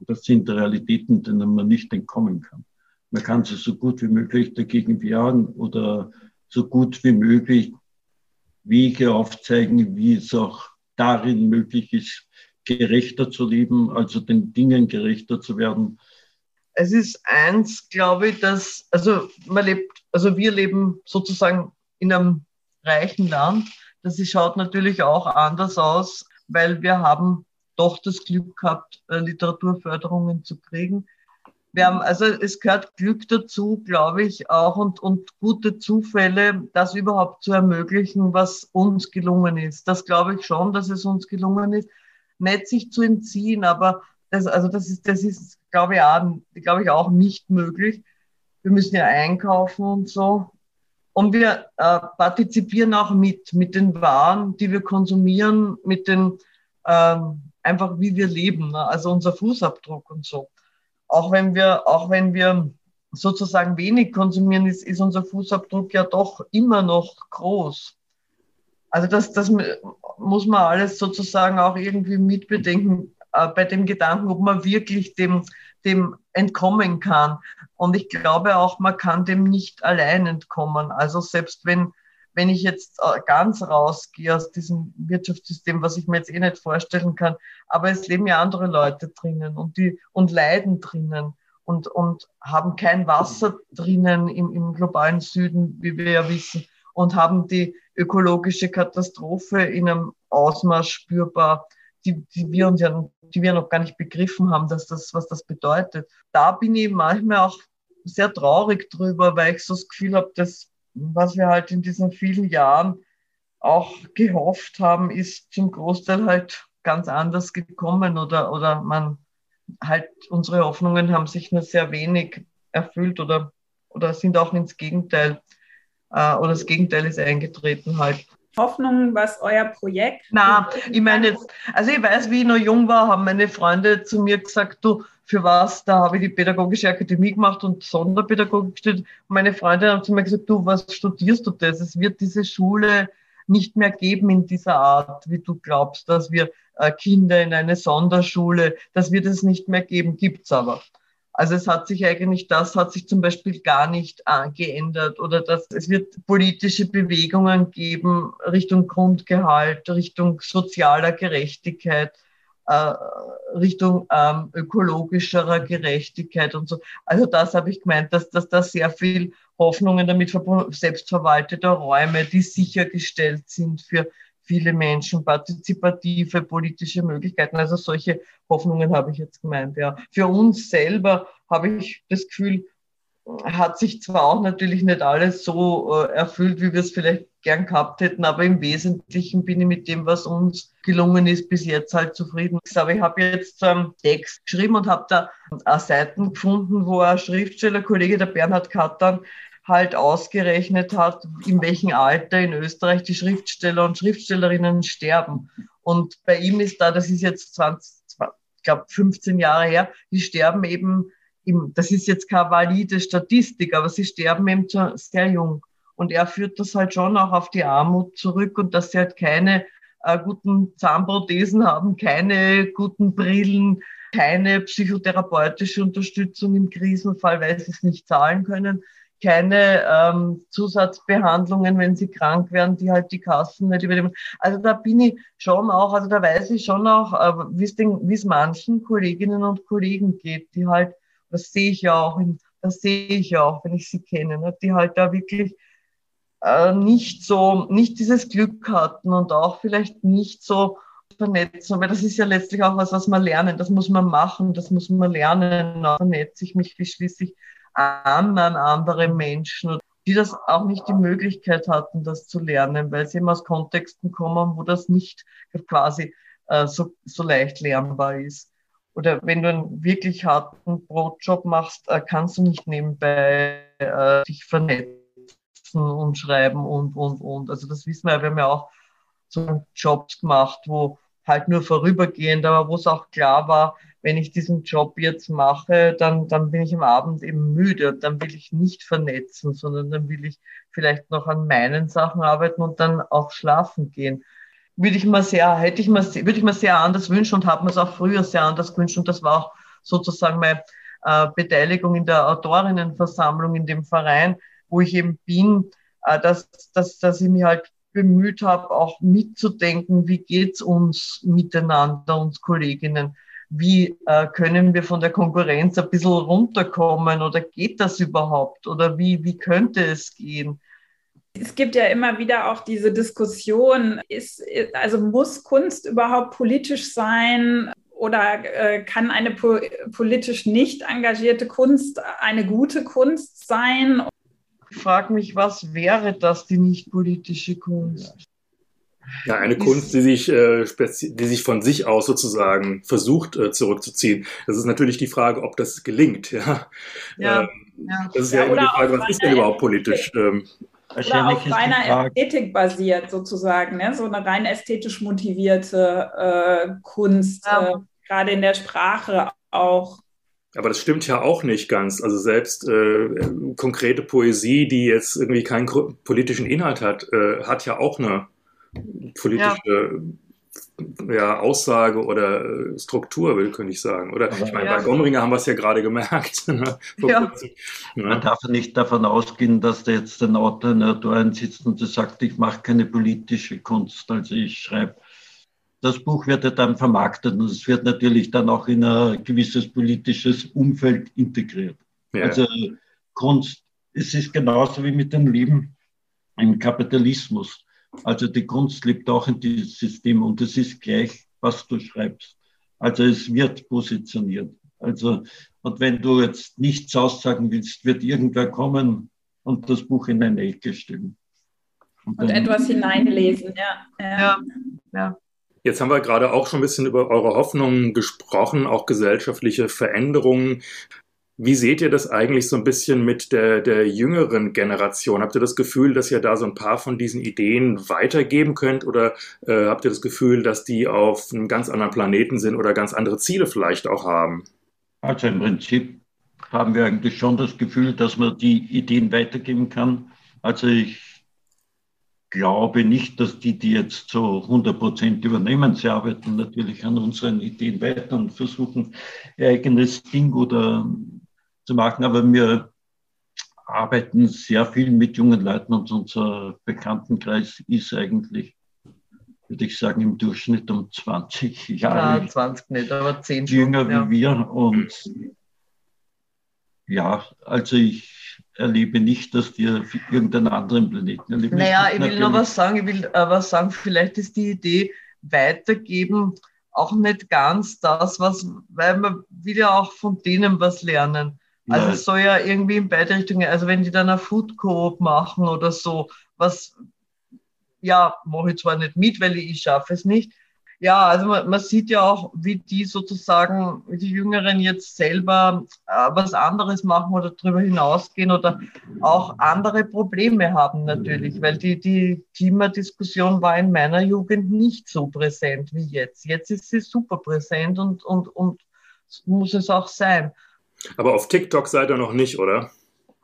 Das sind Realitäten, denen man nicht entkommen kann. Man kann sich so gut wie möglich dagegen wehren oder so gut wie möglich Wege aufzeigen, wie es auch darin möglich ist, gerechter zu leben, also den Dingen gerechter zu werden. Es ist eins, glaube ich, dass, also man lebt, also wir leben sozusagen in einem reichen Land. Das schaut natürlich auch anders aus, weil wir haben doch das Glück gehabt, äh, Literaturförderungen zu kriegen wir haben, also es gehört Glück dazu, glaube ich, auch und, und gute Zufälle, das überhaupt zu ermöglichen, was uns gelungen ist. Das glaube ich schon, dass es uns gelungen ist, nicht sich zu entziehen, aber das, also das ist, das ist, glaube ich, auch, glaube ich, auch nicht möglich. Wir müssen ja einkaufen und so. Und wir äh, partizipieren auch mit, mit den Waren, die wir konsumieren, mit den, ähm, einfach wie wir leben, ne? also unser Fußabdruck und so auch wenn wir, auch wenn wir sozusagen wenig konsumieren, ist, ist unser Fußabdruck ja doch immer noch groß. Also das, das muss man alles sozusagen auch irgendwie mitbedenken äh, bei dem Gedanken, ob man wirklich dem, dem entkommen kann. Und ich glaube auch, man kann dem nicht allein entkommen. Also selbst wenn, wenn ich jetzt äh, ganz rausgehe aus diesem Wirtschaftssystem, was ich mir jetzt eh nicht vorstellen kann, aber es leben ja andere Leute drinnen und die und leiden drinnen und, und haben kein Wasser drinnen im, im globalen Süden, wie wir ja wissen, und haben die ökologische Katastrophe in einem Ausmaß spürbar, die, die wir uns ja, die wir noch gar nicht begriffen haben, dass das, was das bedeutet. Da bin ich manchmal auch sehr traurig drüber, weil ich so das Gefühl habe, dass was wir halt in diesen vielen Jahren auch gehofft haben, ist zum Großteil halt ganz anders gekommen oder, oder man halt, unsere Hoffnungen haben sich nur sehr wenig erfüllt oder, oder sind auch ins Gegenteil, äh, oder das Gegenteil ist eingetreten halt. Hoffnung, was euer Projekt? Na, ich meine jetzt, also ich weiß, wie ich noch jung war, haben meine Freunde zu mir gesagt, du, für was, da habe ich die Pädagogische Akademie gemacht und Sonderpädagogik studiert. Meine Freunde haben zu mir gesagt, du, was studierst du das? Es wird diese Schule nicht mehr geben in dieser Art, wie du glaubst, dass wir äh, Kinder in eine Sonderschule, das wird es nicht mehr geben, gibt's aber. Also es hat sich eigentlich, das hat sich zum Beispiel gar nicht äh, geändert oder dass es wird politische Bewegungen geben Richtung Grundgehalt, Richtung sozialer Gerechtigkeit, Richtung ähm, ökologischerer Gerechtigkeit und so. Also das habe ich gemeint, dass, dass da sehr viel Hoffnungen damit verbunden, selbstverwaltete Räume, die sichergestellt sind für viele Menschen, partizipative politische Möglichkeiten. Also solche Hoffnungen habe ich jetzt gemeint. Ja. Für uns selber habe ich das Gefühl, hat sich zwar auch natürlich nicht alles so äh, erfüllt, wie wir es vielleicht gern gehabt hätten, aber im Wesentlichen bin ich mit dem, was uns gelungen ist, bis jetzt halt zufrieden. Aber ich habe jetzt ähm, Text geschrieben und habe da äh, Seiten gefunden, wo ein Schriftstellerkollege, der Bernhard Kattern, halt ausgerechnet hat, in welchem Alter in Österreich die Schriftsteller und Schriftstellerinnen sterben. Und bei ihm ist da, das ist jetzt 20, ich glaube 15 Jahre her, die sterben eben, das ist jetzt keine valide Statistik, aber sie sterben eben sehr jung. Und er führt das halt schon auch auf die Armut zurück und dass sie halt keine äh, guten Zahnprothesen haben, keine guten Brillen, keine psychotherapeutische Unterstützung im Krisenfall, weil sie es nicht zahlen können keine ähm, Zusatzbehandlungen, wenn sie krank werden, die halt die Kassen nicht übernehmen. Also da bin ich schon auch, also da weiß ich schon auch, äh, wie es manchen Kolleginnen und Kollegen geht, die halt, das sehe ich ja auch, das sehe ich ja auch, wenn ich sie kenne, ne, die halt da wirklich äh, nicht so, nicht dieses Glück hatten und auch vielleicht nicht so vernetzen, weil das ist ja letztlich auch was, was man lernen, das muss man machen, das muss man lernen, vernetze ich mich, schließlich anderen andere Menschen, die das auch nicht die Möglichkeit hatten, das zu lernen, weil sie eben aus Kontexten kommen, wo das nicht quasi äh, so, so leicht lernbar ist. Oder wenn du einen wirklich harten Brotjob machst, äh, kannst du nicht nebenbei äh, dich vernetzen und schreiben und, und, und. Also das wissen wir ja, wir haben ja auch so Jobs gemacht, wo halt nur vorübergehend, aber wo es auch klar war, wenn ich diesen Job jetzt mache, dann, dann bin ich am Abend eben müde und dann will ich nicht vernetzen, sondern dann will ich vielleicht noch an meinen Sachen arbeiten und dann auch schlafen gehen. Würde ich mir sehr, hätte ich mir, würde ich mir sehr anders wünschen und habe mir es auch früher sehr anders gewünscht. Und das war auch sozusagen meine äh, Beteiligung in der Autorinnenversammlung in dem Verein, wo ich eben bin, äh, dass, dass, dass ich mich halt bemüht habe, auch mitzudenken, wie geht's uns miteinander, uns Kolleginnen? Wie äh, können wir von der Konkurrenz ein bisschen runterkommen oder geht das überhaupt? Oder wie, wie könnte es gehen? Es gibt ja immer wieder auch diese Diskussion, ist, also muss Kunst überhaupt politisch sein? Oder äh, kann eine po politisch nicht engagierte Kunst eine gute Kunst sein? Ich frage mich, was wäre das, die nicht politische Kunst? Ja, eine Kunst, die sich, äh, die sich von sich aus sozusagen versucht äh, zurückzuziehen. Das ist natürlich die Frage, ob das gelingt. Ja, ja, ähm, ja. Das ist ja, ja immer die Frage, was ist denn überhaupt politisch? Ähm, oder auf reiner Ästhetik basiert sozusagen, ne? so eine rein ästhetisch motivierte äh, Kunst, ja. äh, gerade in der Sprache auch. Aber das stimmt ja auch nicht ganz. Also selbst äh, konkrete Poesie, die jetzt irgendwie keinen politischen Inhalt hat, äh, hat ja auch eine politische ja. Ja. Aussage oder äh, Struktur, will könnte ich sagen. Oder ich meine, ja. bei Gomringer haben wir es ja gerade gemerkt. <laughs> Ne, ja. Man darf nicht davon ausgehen, dass da jetzt ein Autor in der Autorin sitzt und sagt, ich mache keine politische Kunst. Also ich schreibe das Buch wird ja dann vermarktet und es wird natürlich dann auch in ein gewisses politisches Umfeld integriert. Ja. Also Kunst, es ist genauso wie mit dem Leben im Kapitalismus. Also die Kunst liegt auch in diesem System und es ist gleich, was du schreibst. Also es wird positioniert. Also, und wenn du jetzt nichts aussagen willst, wird irgendwer kommen und das Buch in eine Ecke stellen. Und, und etwas hineinlesen, ja. ja. ja. Jetzt haben wir gerade auch schon ein bisschen über eure Hoffnungen gesprochen, auch gesellschaftliche Veränderungen. Wie seht ihr das eigentlich so ein bisschen mit der, der jüngeren Generation? Habt ihr das Gefühl, dass ihr da so ein paar von diesen Ideen weitergeben könnt? Oder äh, habt ihr das Gefühl, dass die auf einem ganz anderen Planeten sind oder ganz andere Ziele vielleicht auch haben? Also im Prinzip haben wir eigentlich schon das Gefühl, dass man die Ideen weitergeben kann. Also ich glaube nicht, dass die, die jetzt so 100 Prozent übernehmen, sie arbeiten natürlich an unseren Ideen weiter und versuchen ihr eigenes Ding oder zu machen, aber wir arbeiten sehr viel mit jungen Leuten und unser Bekanntenkreis ist eigentlich, würde ich sagen, im Durchschnitt um 20 Jahre. Ja, 20 nicht, aber 10 jünger ja. wie wir und Ja, also ich erlebe nicht, dass auf irgendeinen anderen Planeten erleben. Naja, ich will noch was sagen. Ich will äh, was sagen. Vielleicht ist die Idee weitergeben auch nicht ganz das, was, weil man will ja auch von denen was lernen. Also Nein. es soll ja irgendwie in beide Richtungen, also wenn die dann eine Food Coop machen oder so, was, ja, mache ich zwar nicht mit, weil ich, ich schaffe es nicht, ja, also man, man, sieht ja auch, wie die sozusagen, wie die Jüngeren jetzt selber äh, was anderes machen oder darüber hinausgehen oder auch andere Probleme haben natürlich, weil die, die Klimadiskussion war in meiner Jugend nicht so präsent wie jetzt. Jetzt ist sie super präsent und, und, und muss es auch sein. Aber auf TikTok seid ihr noch nicht, oder?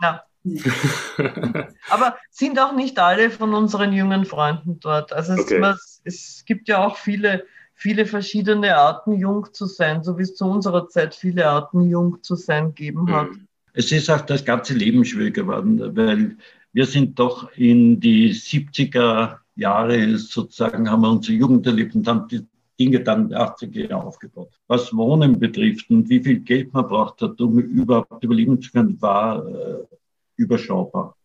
Ja. <laughs> Aber sind auch nicht alle von unseren jungen Freunden dort. Also es, okay. man, es, gibt ja auch viele, viele verschiedene Arten, jung zu sein, so wie es zu unserer Zeit viele Arten, jung zu sein gegeben hat. Mhm. Es ist auch das ganze Leben schwierig geworden, weil wir sind doch in die 70er Jahre sozusagen, haben wir unsere Jugend erlebt und haben die Dinge dann in den 80er Jahren aufgebaut. Was Wohnen betrifft und wie viel Geld man braucht hat, um überhaupt überleben zu können, war äh, überschaubar.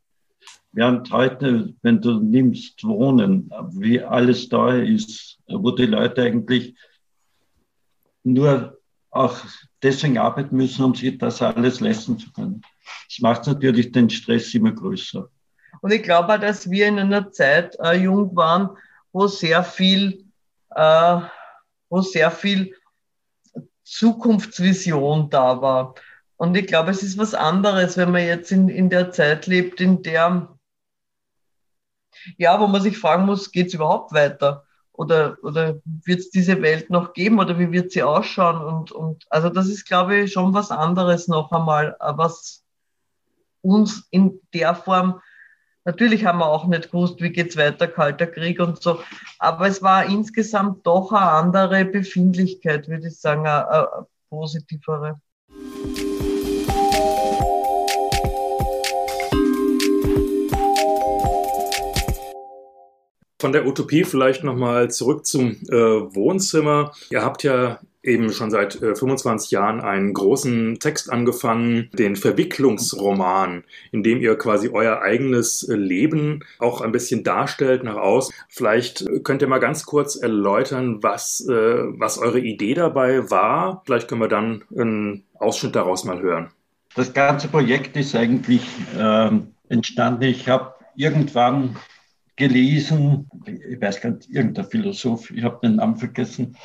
Während heute, wenn du nimmst Wohnen, wie alles teuer ist, wo die Leute eigentlich nur auch deswegen arbeiten müssen, um sich das alles leisten zu können. Das macht natürlich den Stress immer größer. Und ich glaube auch, dass wir in einer Zeit äh, jung waren, wo sehr viel, äh, wo sehr viel Zukunftsvision da war. Und ich glaube, es ist was anderes, wenn man jetzt in, in der Zeit lebt, in der, ja, wo man sich fragen muss, geht es überhaupt weiter? Oder, oder wird es diese Welt noch geben oder wie wird sie ausschauen? Und, und also das ist, glaube ich, schon was anderes noch einmal, was uns in der Form, natürlich haben wir auch nicht gewusst, wie geht es weiter, Kalter Krieg und so, aber es war insgesamt doch eine andere Befindlichkeit, würde ich sagen, eine, eine positivere. Von der Utopie vielleicht nochmal zurück zum äh, Wohnzimmer. Ihr habt ja eben schon seit äh, 25 Jahren einen großen Text angefangen, den Verwicklungsroman, in dem ihr quasi euer eigenes äh, Leben auch ein bisschen darstellt nach außen. Vielleicht äh, könnt ihr mal ganz kurz erläutern, was, äh, was eure Idee dabei war. Vielleicht können wir dann einen Ausschnitt daraus mal hören. Das ganze Projekt ist eigentlich ähm, entstanden. Ich habe irgendwann gelesen, ich weiß gar nicht, irgendein Philosoph, ich habe den Namen vergessen,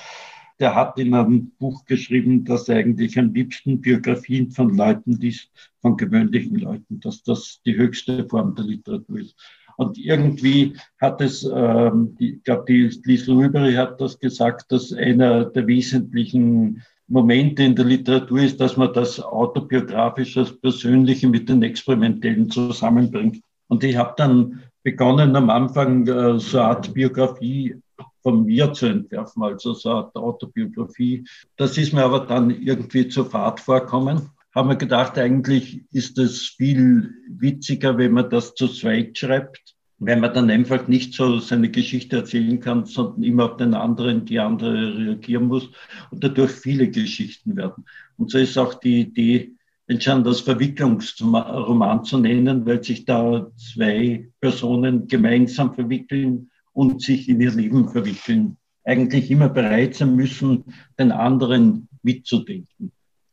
der hat in einem Buch geschrieben, dass er eigentlich am liebsten Biografien von Leuten liest, von gewöhnlichen Leuten, dass das die höchste Form der Literatur ist. Und irgendwie hat es, ähm, ich glaube, die Liesl Rüberi hat das gesagt, dass einer der wesentlichen Momente in der Literatur ist, dass man das autobiografische, das Persönliche mit den Experimentellen zusammenbringt. Und ich habe dann begonnen am Anfang äh, so eine Art Biografie von mir zu entwerfen, also so eine Autobiografie. Das ist mir aber dann irgendwie zur Fahrt vorkommen. Haben wir gedacht, eigentlich ist es viel witziger, wenn man das zu zweit schreibt, wenn man dann einfach nicht so seine Geschichte erzählen kann, sondern immer auf den anderen, die andere reagieren muss und dadurch viele Geschichten werden. Und so ist auch die Idee, entstanden, das Verwicklungsroman zu nennen, weil sich da zwei Personen gemeinsam verwickeln und sich in ihr Leben verwickeln. Eigentlich immer bereit sein müssen, den anderen mitzudenken.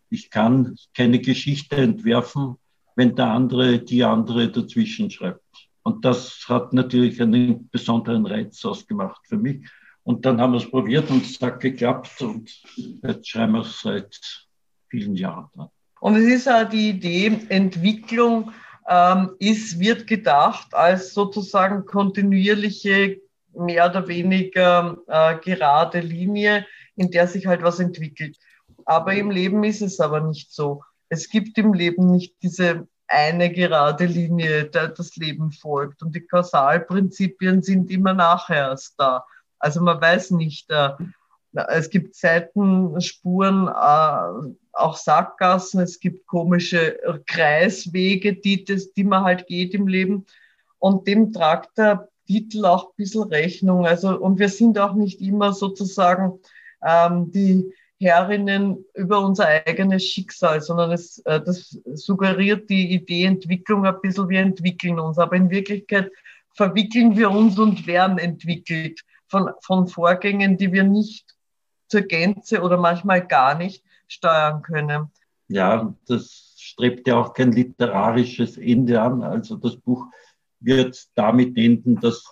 Ich kann keine Geschichte entwerfen, wenn der andere die andere dazwischen schreibt. Und das hat natürlich einen besonderen Reiz ausgemacht für mich. Und dann haben wir es probiert und es hat geklappt und jetzt schreiben wir es seit vielen Jahren. Und es ist auch die Idee, Entwicklung ähm, ist, wird gedacht als sozusagen kontinuierliche, mehr oder weniger äh, gerade Linie, in der sich halt was entwickelt. Aber im Leben ist es aber nicht so. Es gibt im Leben nicht diese eine gerade Linie, der das Leben folgt. Und die Kausalprinzipien sind immer nachher erst da. Also man weiß nicht, äh, es gibt Seitenspuren, äh, auch Sackgassen, es gibt komische Kreiswege, die, das, die man halt geht im Leben. Und dem tragt der Titel auch ein bisschen Rechnung. Also, und wir sind auch nicht immer sozusagen ähm, die Herrinnen über unser eigenes Schicksal, sondern es, äh, das suggeriert die Idee Entwicklung ein bisschen, wir entwickeln uns. Aber in Wirklichkeit verwickeln wir uns und werden entwickelt von, von Vorgängen, die wir nicht zur Gänze oder manchmal gar nicht steuern können. Ja, das strebt ja auch kein literarisches Ende an. Also das Buch wird damit enden, dass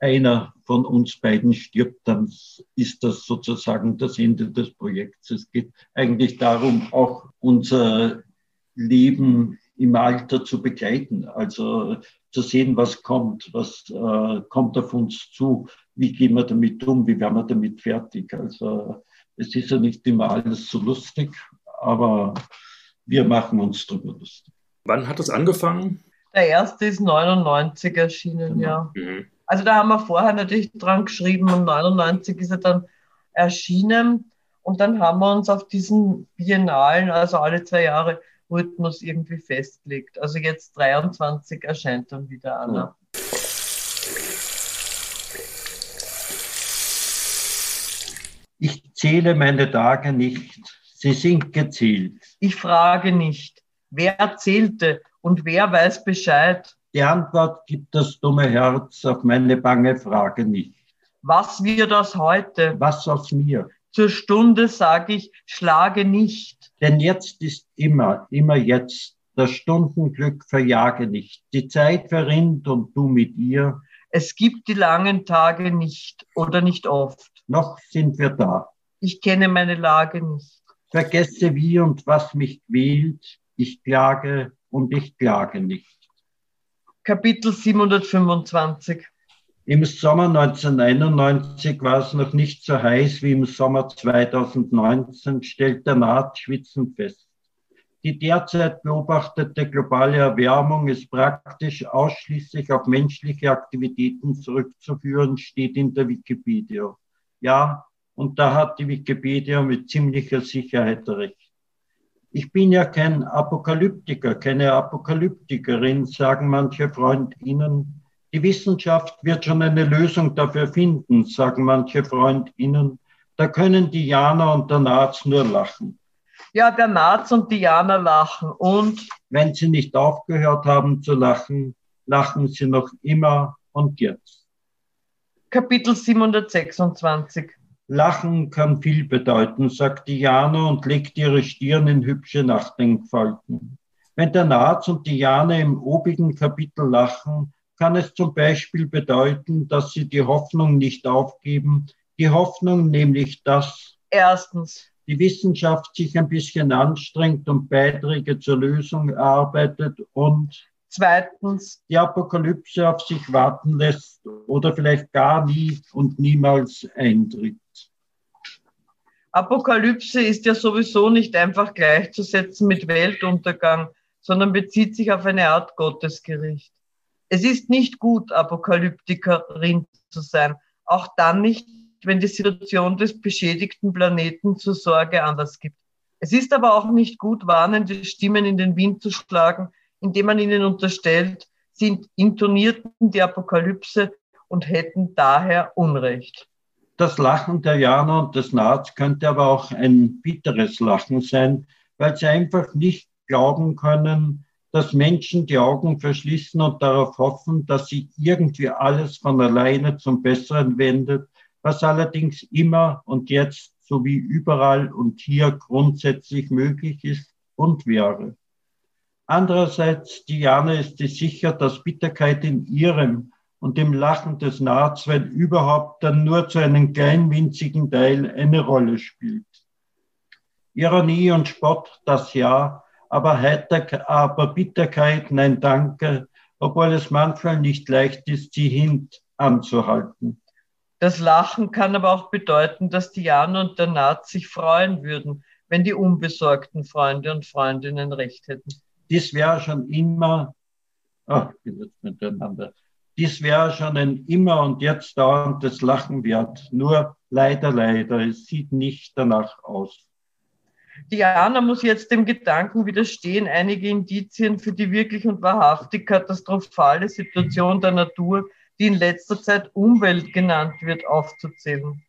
einer von uns beiden stirbt, dann ist das sozusagen das Ende des Projekts. Es geht eigentlich darum, auch unser Leben im Alter zu begleiten, also zu sehen, was kommt, was äh, kommt auf uns zu, wie gehen wir damit um, wie werden wir damit fertig. Also es ist ja nicht immer alles so lustig, aber wir machen uns darüber lustig. Wann hat es angefangen? Der erste ist 99 erschienen, genau. ja. Mhm. Also da haben wir vorher natürlich dran geschrieben und 99 ist er dann erschienen. Und dann haben wir uns auf diesen Biennalen, also alle zwei Jahre, Rhythmus irgendwie festgelegt. Also jetzt 23 erscheint dann wieder einer. Ja. Ich zähle meine Tage nicht, sie sind gezählt. Ich frage nicht, wer zählte und wer weiß Bescheid? Die Antwort gibt das dumme Herz auf meine bange Frage nicht. Was wird das heute? Was aus mir? Zur Stunde sage ich, schlage nicht. Denn jetzt ist immer, immer jetzt. Das Stundenglück verjage nicht. Die Zeit verrinnt und du mit ihr. Es gibt die langen Tage nicht oder nicht oft. Noch sind wir da. Ich kenne meine Lage nicht. Vergesse wie und was mich quält. Ich klage und ich klage nicht. Kapitel 725. Im Sommer 1991 war es noch nicht so heiß wie im Sommer 2019, stellt der Naht schwitzend fest. Die derzeit beobachtete globale Erwärmung ist praktisch ausschließlich auf menschliche Aktivitäten zurückzuführen, steht in der Wikipedia. Ja, und da hat die Wikipedia mit ziemlicher Sicherheit recht. Ich bin ja kein Apokalyptiker, keine Apokalyptikerin, sagen manche Freundinnen. Die Wissenschaft wird schon eine Lösung dafür finden, sagen manche Freundinnen. Da können die Jana und der Naz nur lachen. Ja, der Naz und die Jana lachen. Und wenn sie nicht aufgehört haben zu lachen, lachen sie noch immer und jetzt. Kapitel 726 Lachen kann viel bedeuten, sagt Diana und legt ihre Stirn in hübsche Nachdenkfalten. Wenn der Naz und Diana im obigen Kapitel lachen, kann es zum Beispiel bedeuten, dass sie die Hoffnung nicht aufgeben. Die Hoffnung nämlich, dass erstens die Wissenschaft sich ein bisschen anstrengt und Beiträge zur Lösung erarbeitet und zweitens die Apokalypse auf sich warten lässt oder vielleicht gar nie und niemals eintritt. Apokalypse ist ja sowieso nicht einfach gleichzusetzen mit Weltuntergang, sondern bezieht sich auf eine Art Gottesgericht. Es ist nicht gut, Apokalyptikerin zu sein, auch dann nicht, wenn die Situation des beschädigten Planeten zur Sorge anders gibt. Es ist aber auch nicht gut, warnende Stimmen in den Wind zu schlagen, indem man ihnen unterstellt, sie intonierten die Apokalypse und hätten daher Unrecht. Das Lachen der Jana und des Nats könnte aber auch ein bitteres Lachen sein, weil sie einfach nicht glauben können, dass Menschen die Augen verschließen und darauf hoffen, dass sich irgendwie alles von alleine zum Besseren wendet, was allerdings immer und jetzt sowie überall und hier grundsätzlich möglich ist und wäre. Andererseits, Diana ist sich sicher, dass Bitterkeit in ihrem und dem Lachen des Nats, wenn überhaupt, dann nur zu einem kleinen winzigen Teil eine Rolle spielt. Ironie und Spott, das ja, aber, Heiter, aber Bitterkeit, nein, danke, obwohl es manchmal nicht leicht ist, sie hint anzuhalten. Das Lachen kann aber auch bedeuten, dass Diana und der Nat sich freuen würden, wenn die unbesorgten Freunde und Freundinnen recht hätten. Dies wäre schon immer, ach, ich bin jetzt miteinander, dies wäre schon ein immer und jetzt dauerndes Lachen wert. Nur leider, leider, es sieht nicht danach aus. Diana muss jetzt dem Gedanken widerstehen, einige Indizien für die wirklich und wahrhaftig katastrophale Situation der Natur, die in letzter Zeit Umwelt genannt wird, aufzuzählen.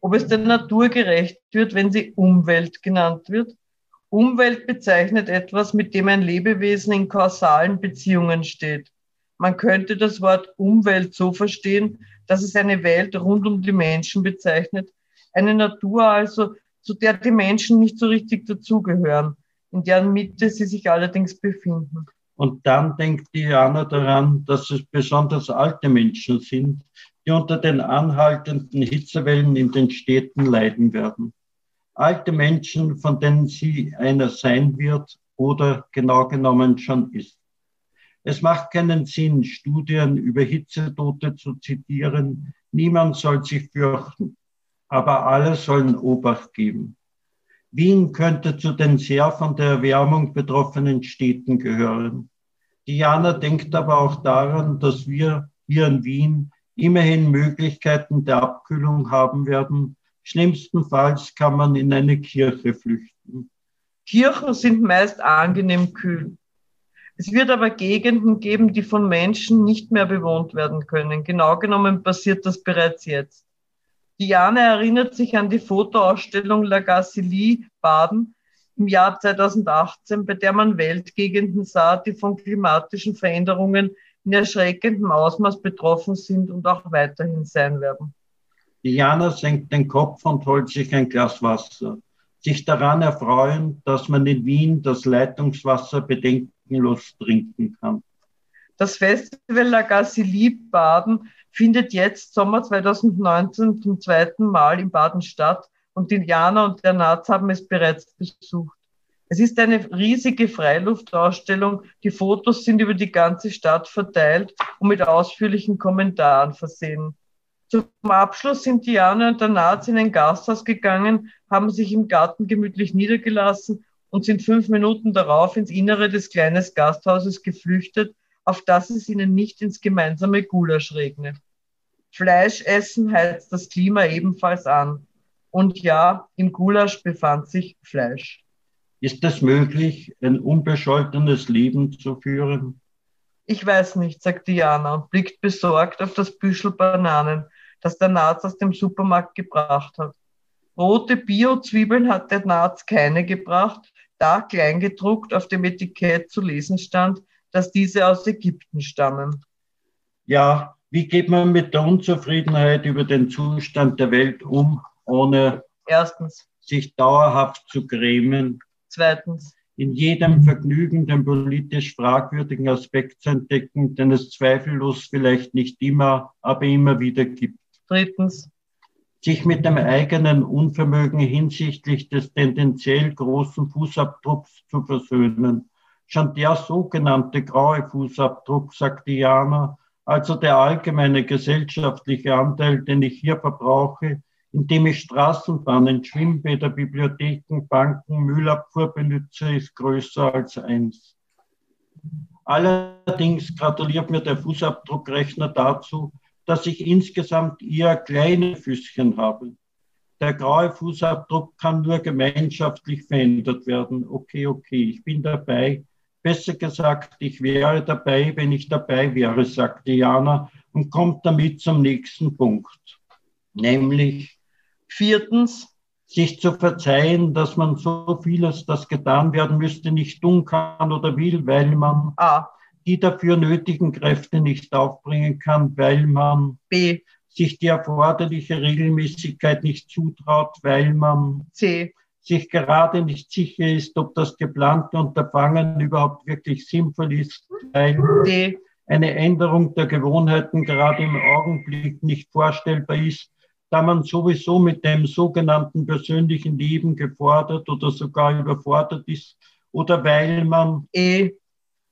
ob es der Natur gerecht wird, wenn sie Umwelt genannt wird. Umwelt bezeichnet etwas, mit dem ein Lebewesen in kausalen Beziehungen steht. Man könnte das Wort Umwelt so verstehen, dass es eine Welt rund um die Menschen bezeichnet, eine Natur also, zu der die Menschen nicht so richtig dazugehören, in deren Mitte sie sich allerdings befinden. Und dann denkt Diana daran, dass es besonders alte Menschen sind, die unter den anhaltenden Hitzewellen in den Städten leiden werden. Alte Menschen, von denen sie einer sein wird oder genau genommen schon ist. Es macht keinen Sinn, Studien über Hitzetote zu zitieren. Niemand soll sich fürchten, aber alle sollen Obacht geben. Wien könnte zu den sehr von der Erwärmung betroffenen Städten gehören. Diana denkt aber auch daran, dass wir hier in Wien immerhin Möglichkeiten der Abkühlung haben werden. Schlimmstenfalls kann man in eine Kirche flüchten. Kirchen sind meist angenehm kühl. Es wird aber Gegenden geben, die von Menschen nicht mehr bewohnt werden können. Genau genommen passiert das bereits jetzt. Diane erinnert sich an die Fotoausstellung La Gassilie Baden im Jahr 2018, bei der man Weltgegenden sah, die von klimatischen Veränderungen in erschreckendem Ausmaß betroffen sind und auch weiterhin sein werden. Diana senkt den Kopf und holt sich ein Glas Wasser. Sich daran erfreuen, dass man in Wien das Leitungswasser bedenkenlos trinken kann. Das Festival La Gassilie Baden findet jetzt Sommer 2019 zum zweiten Mal in Baden statt und Diana und der Naz haben es bereits besucht. Es ist eine riesige Freiluftausstellung. Die Fotos sind über die ganze Stadt verteilt und mit ausführlichen Kommentaren versehen. Zum Abschluss sind Diana und der Naz in ein Gasthaus gegangen, haben sich im Garten gemütlich niedergelassen und sind fünf Minuten darauf ins Innere des kleinen Gasthauses geflüchtet, auf das es ihnen nicht ins gemeinsame Gulasch regne. Fleisch essen heizt das Klima ebenfalls an. Und ja, im Gulasch befand sich Fleisch. Ist es möglich, ein unbescholtenes Leben zu führen? Ich weiß nicht, sagt Diana und blickt besorgt auf das Büschel Bananen, das der Naz aus dem Supermarkt gebracht hat. Rote Bio-Zwiebeln hat der Naz keine gebracht, da kleingedruckt auf dem Etikett zu lesen stand, dass diese aus Ägypten stammen. Ja, wie geht man mit der Unzufriedenheit über den Zustand der Welt um, ohne Erstens. sich dauerhaft zu grämen? Zweitens. In jedem Vergnügen den politisch fragwürdigen Aspekt zu entdecken, den es zweifellos vielleicht nicht immer, aber immer wieder gibt. Drittens. Sich mit dem eigenen Unvermögen hinsichtlich des tendenziell großen Fußabdrucks zu versöhnen. Schon der sogenannte graue Fußabdruck, sagt Diana, also der allgemeine gesellschaftliche Anteil, den ich hier verbrauche, indem ich Straßenbahnen, Schwimmbäder, Bibliotheken, Banken, Müllabfuhr benutze, ist größer als eins. Allerdings gratuliert mir der Fußabdruckrechner dazu, dass ich insgesamt eher kleine Füßchen habe. Der graue Fußabdruck kann nur gemeinschaftlich verändert werden. Okay, okay, ich bin dabei. Besser gesagt, ich wäre dabei, wenn ich dabei wäre, sagt Diana und kommt damit zum nächsten Punkt, nämlich viertens, sich zu verzeihen, dass man so vieles, das getan werden müsste, nicht tun kann oder will, weil man A. die dafür nötigen Kräfte nicht aufbringen kann, weil man B. sich die erforderliche Regelmäßigkeit nicht zutraut, weil man C sich gerade nicht sicher ist, ob das geplante Unterfangen überhaupt wirklich sinnvoll ist, weil D. eine Änderung der Gewohnheiten gerade im Augenblick nicht vorstellbar ist, da man sowieso mit dem sogenannten persönlichen Leben gefordert oder sogar überfordert ist, oder weil man E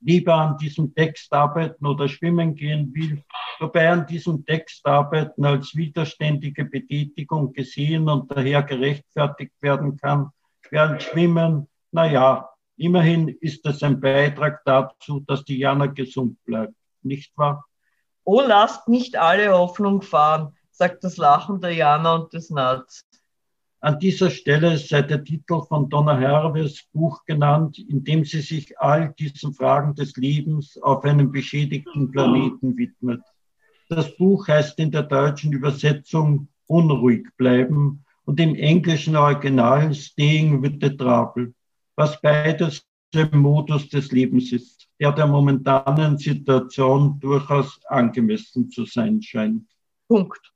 lieber an diesem Text arbeiten oder schwimmen gehen will, wobei an diesem Text arbeiten als widerständige Betätigung gesehen und daher gerechtfertigt werden kann, während Schwimmen, na ja, immerhin ist es ein Beitrag dazu, dass die Jana gesund bleibt, nicht wahr? Oh, lasst nicht alle Hoffnung fahren, sagt das Lachen der Jana und des Nats. An dieser Stelle sei der Titel von Donna Herves Buch genannt, in dem sie sich all diesen Fragen des Lebens auf einem beschädigten Planeten widmet. Das Buch heißt in der deutschen Übersetzung unruhig bleiben und im englischen Original staying with the trouble, was beides der Modus des Lebens ist, der der momentanen Situation durchaus angemessen zu sein scheint. Punkt.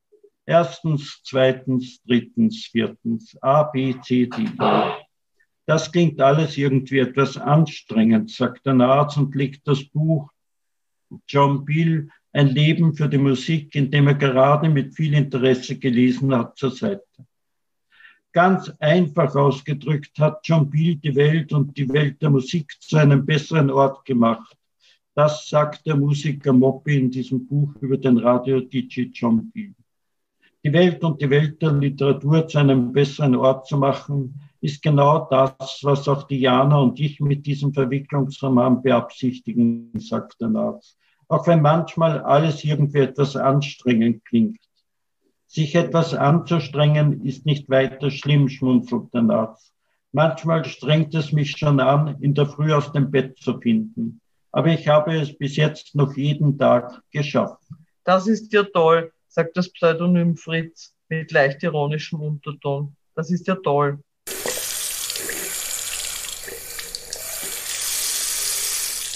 Erstens, zweitens, drittens, viertens, A, B, C, D. Das klingt alles irgendwie etwas anstrengend, sagt der Arzt und legt das Buch John Bill ein Leben für die Musik, in dem er gerade mit viel Interesse gelesen hat, zur Seite. Ganz einfach ausgedrückt hat John Peel die Welt und die Welt der Musik zu einem besseren Ort gemacht. Das sagt der Musiker Moppy in diesem Buch über den Radio-DJ John Peel. Die Welt und die Welt der Literatur zu einem besseren Ort zu machen, ist genau das, was auch Diana und ich mit diesem Verwicklungsroman beabsichtigen, sagt der Arzt auch wenn manchmal alles irgendwie etwas anstrengend klingt. Sich etwas anzustrengen ist nicht weiter schlimm, schmunzelt der Arzt. Manchmal strengt es mich schon an, in der Früh aus dem Bett zu finden. Aber ich habe es bis jetzt noch jeden Tag geschafft. Das ist ja toll, sagt das Pseudonym Fritz mit leicht ironischem Unterton. Das ist ja toll.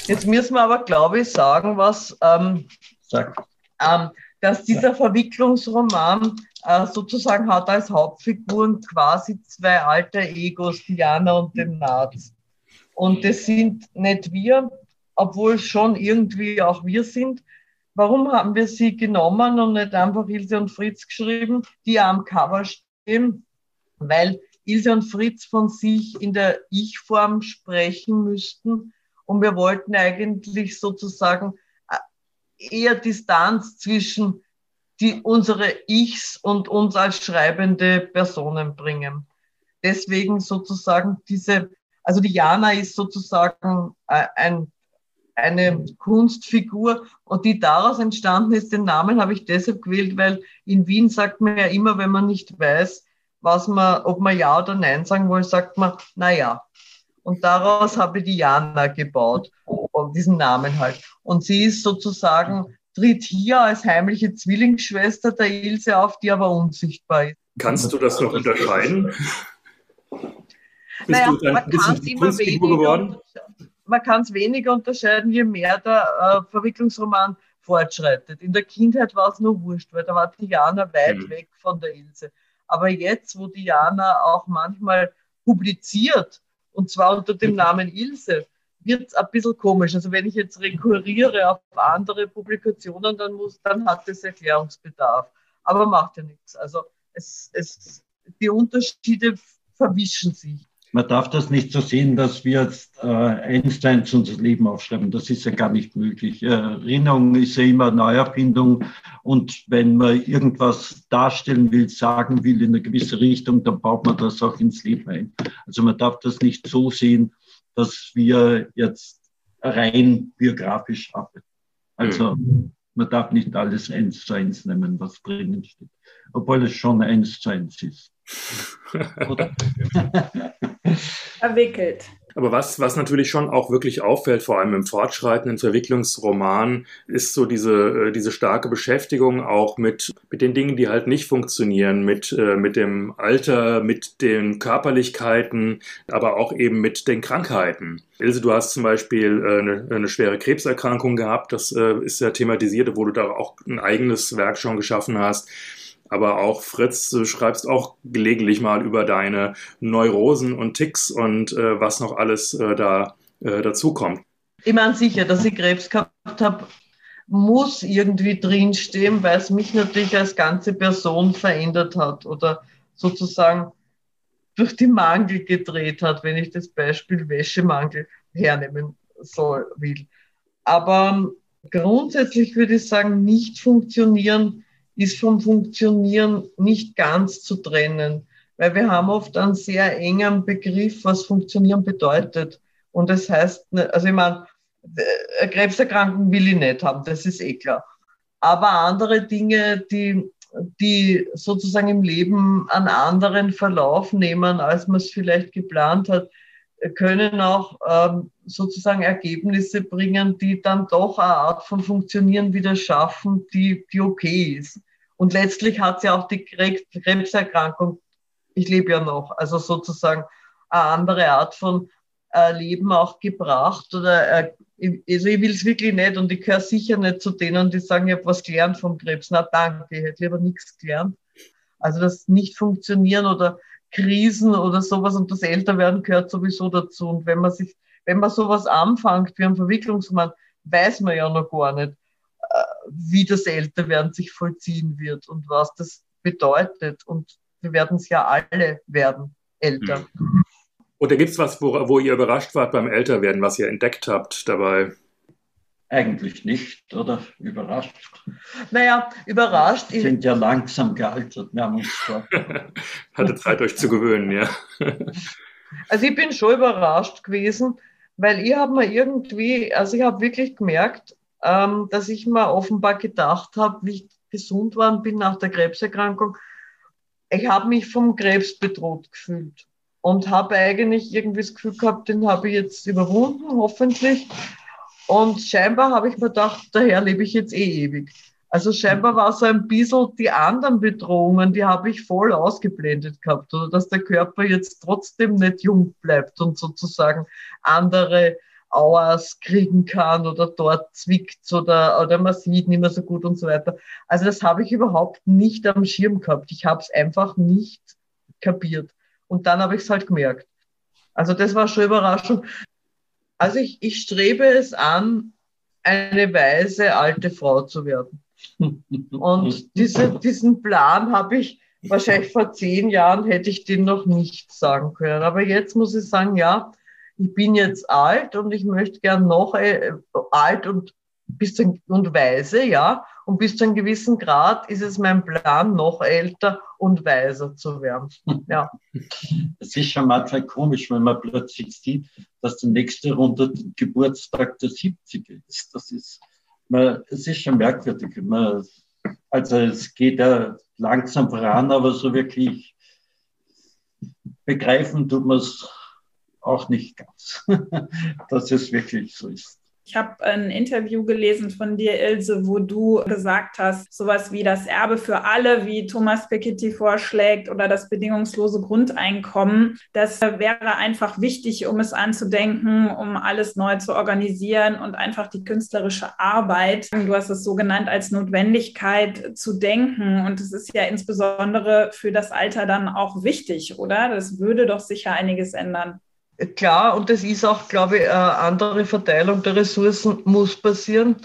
Jetzt müssen wir aber, glaube ich, sagen, was, ähm, Sag. ähm, dass dieser Verwicklungsroman äh, sozusagen hat als Hauptfiguren quasi zwei alte Egos, Diana und den Naz. Und das sind nicht wir, obwohl schon irgendwie auch wir sind. Warum haben wir sie genommen und nicht einfach Ilse und Fritz geschrieben, die am Cover stehen? Weil Ilse und Fritz von sich in der Ich-Form sprechen müssten und wir wollten eigentlich sozusagen äh, eher Distanz zwischen die, unsere Ichs und uns als schreibende Personen bringen. Deswegen sozusagen diese, also die Jana ist sozusagen äh, ein, eine Kunstfigur und die daraus entstanden ist, den Namen habe ich deshalb gewählt, weil in Wien sagt man ja immer, wenn man nicht weiß, was man, ob man Ja oder Nein sagen will, sagt man, na ja. Und daraus habe ich die Jana gebaut, diesen Namen halt. Und sie ist sozusagen, tritt hier als heimliche Zwillingsschwester der Ilse auf, die aber unsichtbar ist. Kannst du das noch unterscheiden? Bist naja, du dann, man kann es immer weniger. Man kann es weniger unterscheiden, je mehr der äh, Verwicklungsroman fortschreitet. In der Kindheit war es nur wurscht, weil da war Diana weit mhm. weg von der Ilse. Aber jetzt, wo Diana auch manchmal publiziert, und zwar unter dem Namen Ilse, wird es ein bisschen komisch. Also wenn ich jetzt rekurriere auf andere Publikationen, dann, muss, dann hat es Erklärungsbedarf. Aber macht ja nichts. Also es, es, die Unterschiede verwischen sich. Man darf das nicht so sehen, dass wir jetzt äh, Einsteins unser Leben aufschreiben. Das ist ja gar nicht möglich. Erinnerung ist ja immer Neuerfindung. Und wenn man irgendwas darstellen will, sagen will in eine gewisse Richtung, dann baut man das auch ins Leben ein. Also man darf das nicht so sehen, dass wir jetzt rein biografisch arbeiten. Also mhm. man darf nicht alles eins zu eins nehmen, was drinnen steht. Obwohl es schon eins zu eins ist. <laughs> Oder? <laughs> Erwickelt. Aber was, was natürlich schon auch wirklich auffällt, vor allem im fortschreitenden Verwicklungsroman, ist so diese, äh, diese starke Beschäftigung auch mit, mit den Dingen, die halt nicht funktionieren, mit, äh, mit dem Alter, mit den Körperlichkeiten, aber auch eben mit den Krankheiten. Ilse, du hast zum Beispiel äh, eine, eine schwere Krebserkrankung gehabt, das ist ja thematisiert, wo du da auch ein eigenes Werk schon geschaffen hast aber auch Fritz, du schreibst auch gelegentlich mal über deine Neurosen und Ticks und äh, was noch alles äh, da äh, dazukommt. Ich meine sicher, dass ich Krebs gehabt habe, muss irgendwie drinstehen, weil es mich natürlich als ganze Person verändert hat oder sozusagen durch die Mangel gedreht hat, wenn ich das Beispiel Wäschemangel hernehmen soll, will. Aber grundsätzlich würde ich sagen, nicht funktionieren ist vom Funktionieren nicht ganz zu trennen, weil wir haben oft einen sehr engen Begriff, was Funktionieren bedeutet. Und das heißt, also ich meine, äh, Krebserkrankung will ich nicht haben, das ist eh klar. Aber andere Dinge, die, die sozusagen im Leben einen anderen Verlauf nehmen, als man es vielleicht geplant hat, können auch ähm, sozusagen Ergebnisse bringen, die dann doch eine Art von Funktionieren wieder schaffen, die, die okay ist. Und letztlich hat sie auch die Krebserkrankung, ich lebe ja noch, also sozusagen eine andere Art von äh, Leben auch gebracht. Oder äh, also ich will es wirklich nicht und ich gehöre sicher nicht zu denen, die sagen, ich habe was gelernt vom Krebs. Na danke, ich hätte lieber nichts gelernt. Also das Nicht-Funktionieren oder Krisen oder sowas und das Älterwerden gehört sowieso dazu. Und wenn man sich, wenn man sowas anfängt wie ein Verwicklungsmann, weiß man ja noch gar nicht, äh, wie das Älterwerden sich vollziehen wird und was das bedeutet. Und wir werden es ja alle werden, älter. Oder gibt es was, wo, wo ihr überrascht wart beim Älterwerden, was ihr entdeckt habt dabei? Eigentlich nicht, oder? Überrascht. Naja, überrascht. Wir sind ja langsam gealtert. Wir haben uns <laughs> Hatte Zeit, euch zu gewöhnen, ja. <laughs> Also ich bin schon überrascht gewesen, weil ich habe mir irgendwie, also ich habe wirklich gemerkt, ähm, dass ich mir offenbar gedacht habe, wie ich gesund war bin nach der Krebserkrankung, ich habe mich vom Krebs bedroht gefühlt und habe eigentlich irgendwie das Gefühl gehabt, den habe ich jetzt überwunden, hoffentlich. Und scheinbar habe ich mir gedacht, daher lebe ich jetzt eh ewig. Also scheinbar war so ein bisschen die anderen Bedrohungen, die habe ich voll ausgeblendet gehabt. Oder dass der Körper jetzt trotzdem nicht jung bleibt und sozusagen andere Auers kriegen kann oder dort zwickt oder, oder man sieht nicht mehr so gut und so weiter. Also das habe ich überhaupt nicht am Schirm gehabt. Ich habe es einfach nicht kapiert. Und dann habe ich es halt gemerkt. Also das war schon Überraschung. Also ich, ich strebe es an, eine weise alte Frau zu werden. Und <laughs> diese, diesen Plan habe ich wahrscheinlich vor zehn Jahren hätte ich den noch nicht sagen können. Aber jetzt muss ich sagen, ja, ich bin jetzt alt und ich möchte gern noch äh, alt und bis zu, und weise, ja. Und bis zu einem gewissen Grad ist es mein Plan, noch älter und weiser zu werden. Ja. Es ist schon manchmal komisch, wenn man plötzlich sieht, dass der nächste Runde Geburtstag der 70er ist. Das ist, man, es ist schon merkwürdig. Man, also es geht ja langsam voran, aber so wirklich begreifen tut man es auch nicht ganz, <laughs> dass es wirklich so ist. Ich habe ein Interview gelesen von dir, Ilse, wo du gesagt hast, sowas wie das Erbe für alle, wie Thomas Piketty vorschlägt, oder das bedingungslose Grundeinkommen, das wäre einfach wichtig, um es anzudenken, um alles neu zu organisieren und einfach die künstlerische Arbeit, du hast es so genannt, als Notwendigkeit zu denken. Und es ist ja insbesondere für das Alter dann auch wichtig, oder? Das würde doch sicher einiges ändern. Klar, und das ist auch, glaube ich, eine andere Verteilung der Ressourcen muss passieren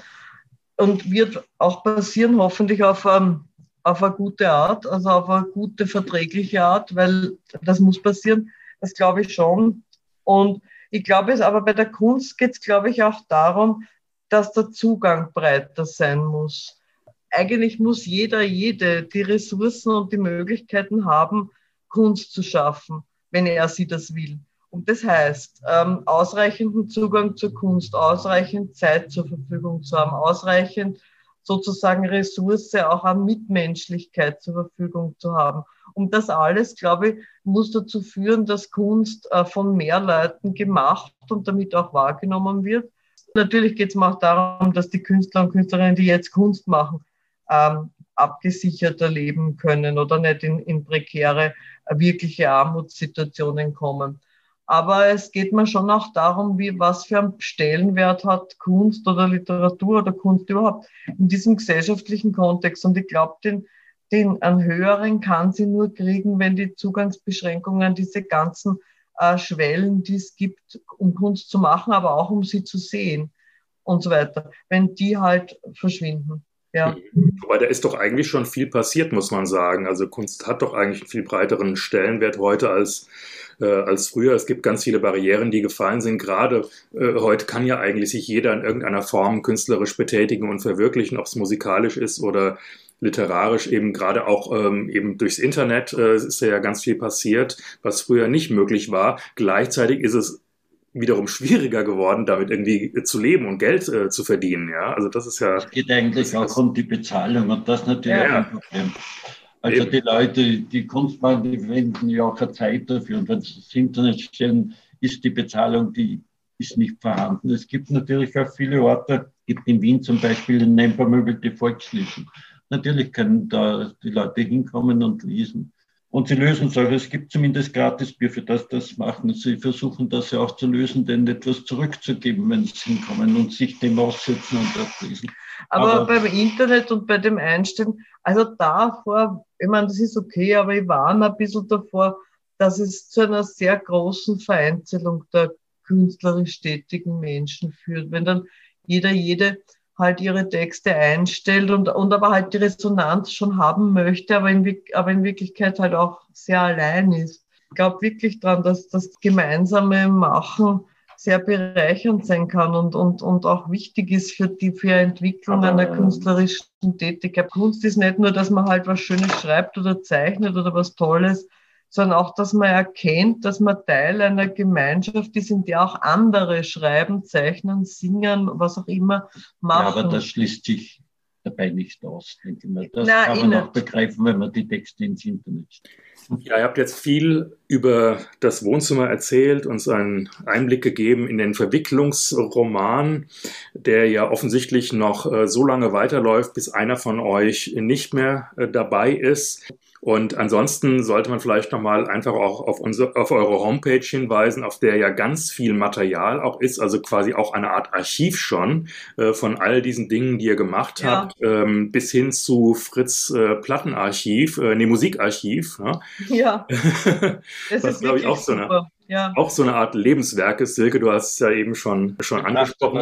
und wird auch passieren, hoffentlich auf, um, auf eine gute Art, also auf eine gute, verträgliche Art, weil das muss passieren, das glaube ich schon. Und ich glaube es, aber bei der Kunst geht es, glaube ich, auch darum, dass der Zugang breiter sein muss. Eigentlich muss jeder, jede die Ressourcen und die Möglichkeiten haben, Kunst zu schaffen, wenn er sie das will. Und das heißt, ähm, ausreichenden Zugang zur Kunst, ausreichend Zeit zur Verfügung zu haben, ausreichend sozusagen Ressource auch an Mitmenschlichkeit zur Verfügung zu haben. Und das alles, glaube ich, muss dazu führen, dass Kunst äh, von mehr Leuten gemacht und damit auch wahrgenommen wird. Natürlich geht es mir auch darum, dass die Künstler und Künstlerinnen, die jetzt Kunst machen, ähm, abgesicherter leben können oder nicht in, in prekäre, äh, wirkliche Armutssituationen kommen. Aber es geht mir schon auch darum, wie, was für einen Stellenwert hat Kunst oder Literatur oder Kunst überhaupt in diesem gesellschaftlichen Kontext. Und ich glaube, den, den einen höheren kann sie nur kriegen, wenn die Zugangsbeschränkungen, diese ganzen äh, Schwellen, die es gibt, um Kunst zu machen, aber auch um sie zu sehen und so weiter, wenn die halt verschwinden. Ja. Wobei da ist doch eigentlich schon viel passiert, muss man sagen. Also Kunst hat doch eigentlich einen viel breiteren Stellenwert heute als äh, als früher. Es gibt ganz viele Barrieren, die gefallen sind. Gerade äh, heute kann ja eigentlich sich jeder in irgendeiner Form künstlerisch betätigen und verwirklichen, ob es musikalisch ist oder literarisch eben gerade auch ähm, eben durchs Internet äh, ist ja ganz viel passiert, was früher nicht möglich war. Gleichzeitig ist es wiederum schwieriger geworden, damit irgendwie zu leben und Geld äh, zu verdienen. Ja, also das ist ja. Es geht eigentlich auch um die Bezahlung und das natürlich ja. ein Problem. Also Eben. die Leute, die Kunst machen, die wenden ja auch keine Zeit dafür. Und wenn sie das Internet stellen, ist die Bezahlung, die ist nicht vorhanden. Es gibt natürlich auch viele Orte, gibt in Wien zum Beispiel den Nempermöbel die Volksliefen. Natürlich können da die Leute hinkommen und lesen. Und sie lösen es auch. Es gibt zumindest Gratisbier für das, das machen. Sie versuchen das ja auch zu lösen, denen etwas zurückzugeben, wenn sie hinkommen und sich dem aussetzen und das lesen. Aber, aber beim Internet und bei dem Einstellen, also davor, ich meine, das ist okay, aber ich warne ein bisschen davor, dass es zu einer sehr großen Vereinzelung der künstlerisch tätigen Menschen führt. Wenn dann jeder, jede halt ihre Texte einstellt und, und aber halt die Resonanz schon haben möchte, aber in, aber in Wirklichkeit halt auch sehr allein ist. Ich glaube wirklich dran, dass das gemeinsame Machen sehr bereichernd sein kann und, und, und auch wichtig ist für die für Entwicklung einer künstlerischen Tätigkeit. Kunst ist nicht nur, dass man halt was Schönes schreibt oder zeichnet oder was Tolles, sondern auch, dass man erkennt, dass man Teil einer Gemeinschaft ist, in der auch andere schreiben, zeichnen, singen, was auch immer machen. Ja, aber das schließt sich dabei nicht aus, denke ich mal. Das Nein, kann man auch begreifen, wenn man die Texte ins Internet stellt. Ja, ihr habt jetzt viel über das Wohnzimmer erzählt, uns einen Einblick gegeben in den Verwicklungsroman, der ja offensichtlich noch äh, so lange weiterläuft, bis einer von euch nicht mehr äh, dabei ist. Und ansonsten sollte man vielleicht nochmal einfach auch auf, unsere, auf eure Homepage hinweisen, auf der ja ganz viel Material auch ist, also quasi auch eine Art Archiv schon äh, von all diesen Dingen, die ihr gemacht ja. habt, ähm, bis hin zu Fritz äh, Plattenarchiv, äh, nee, Musikarchiv. Ne? Ja. <laughs> das, das ist glaube ich auch so eine, ja. auch so eine Art Lebenswerk ist. Silke, du hast es ja eben schon, schon angesprochen.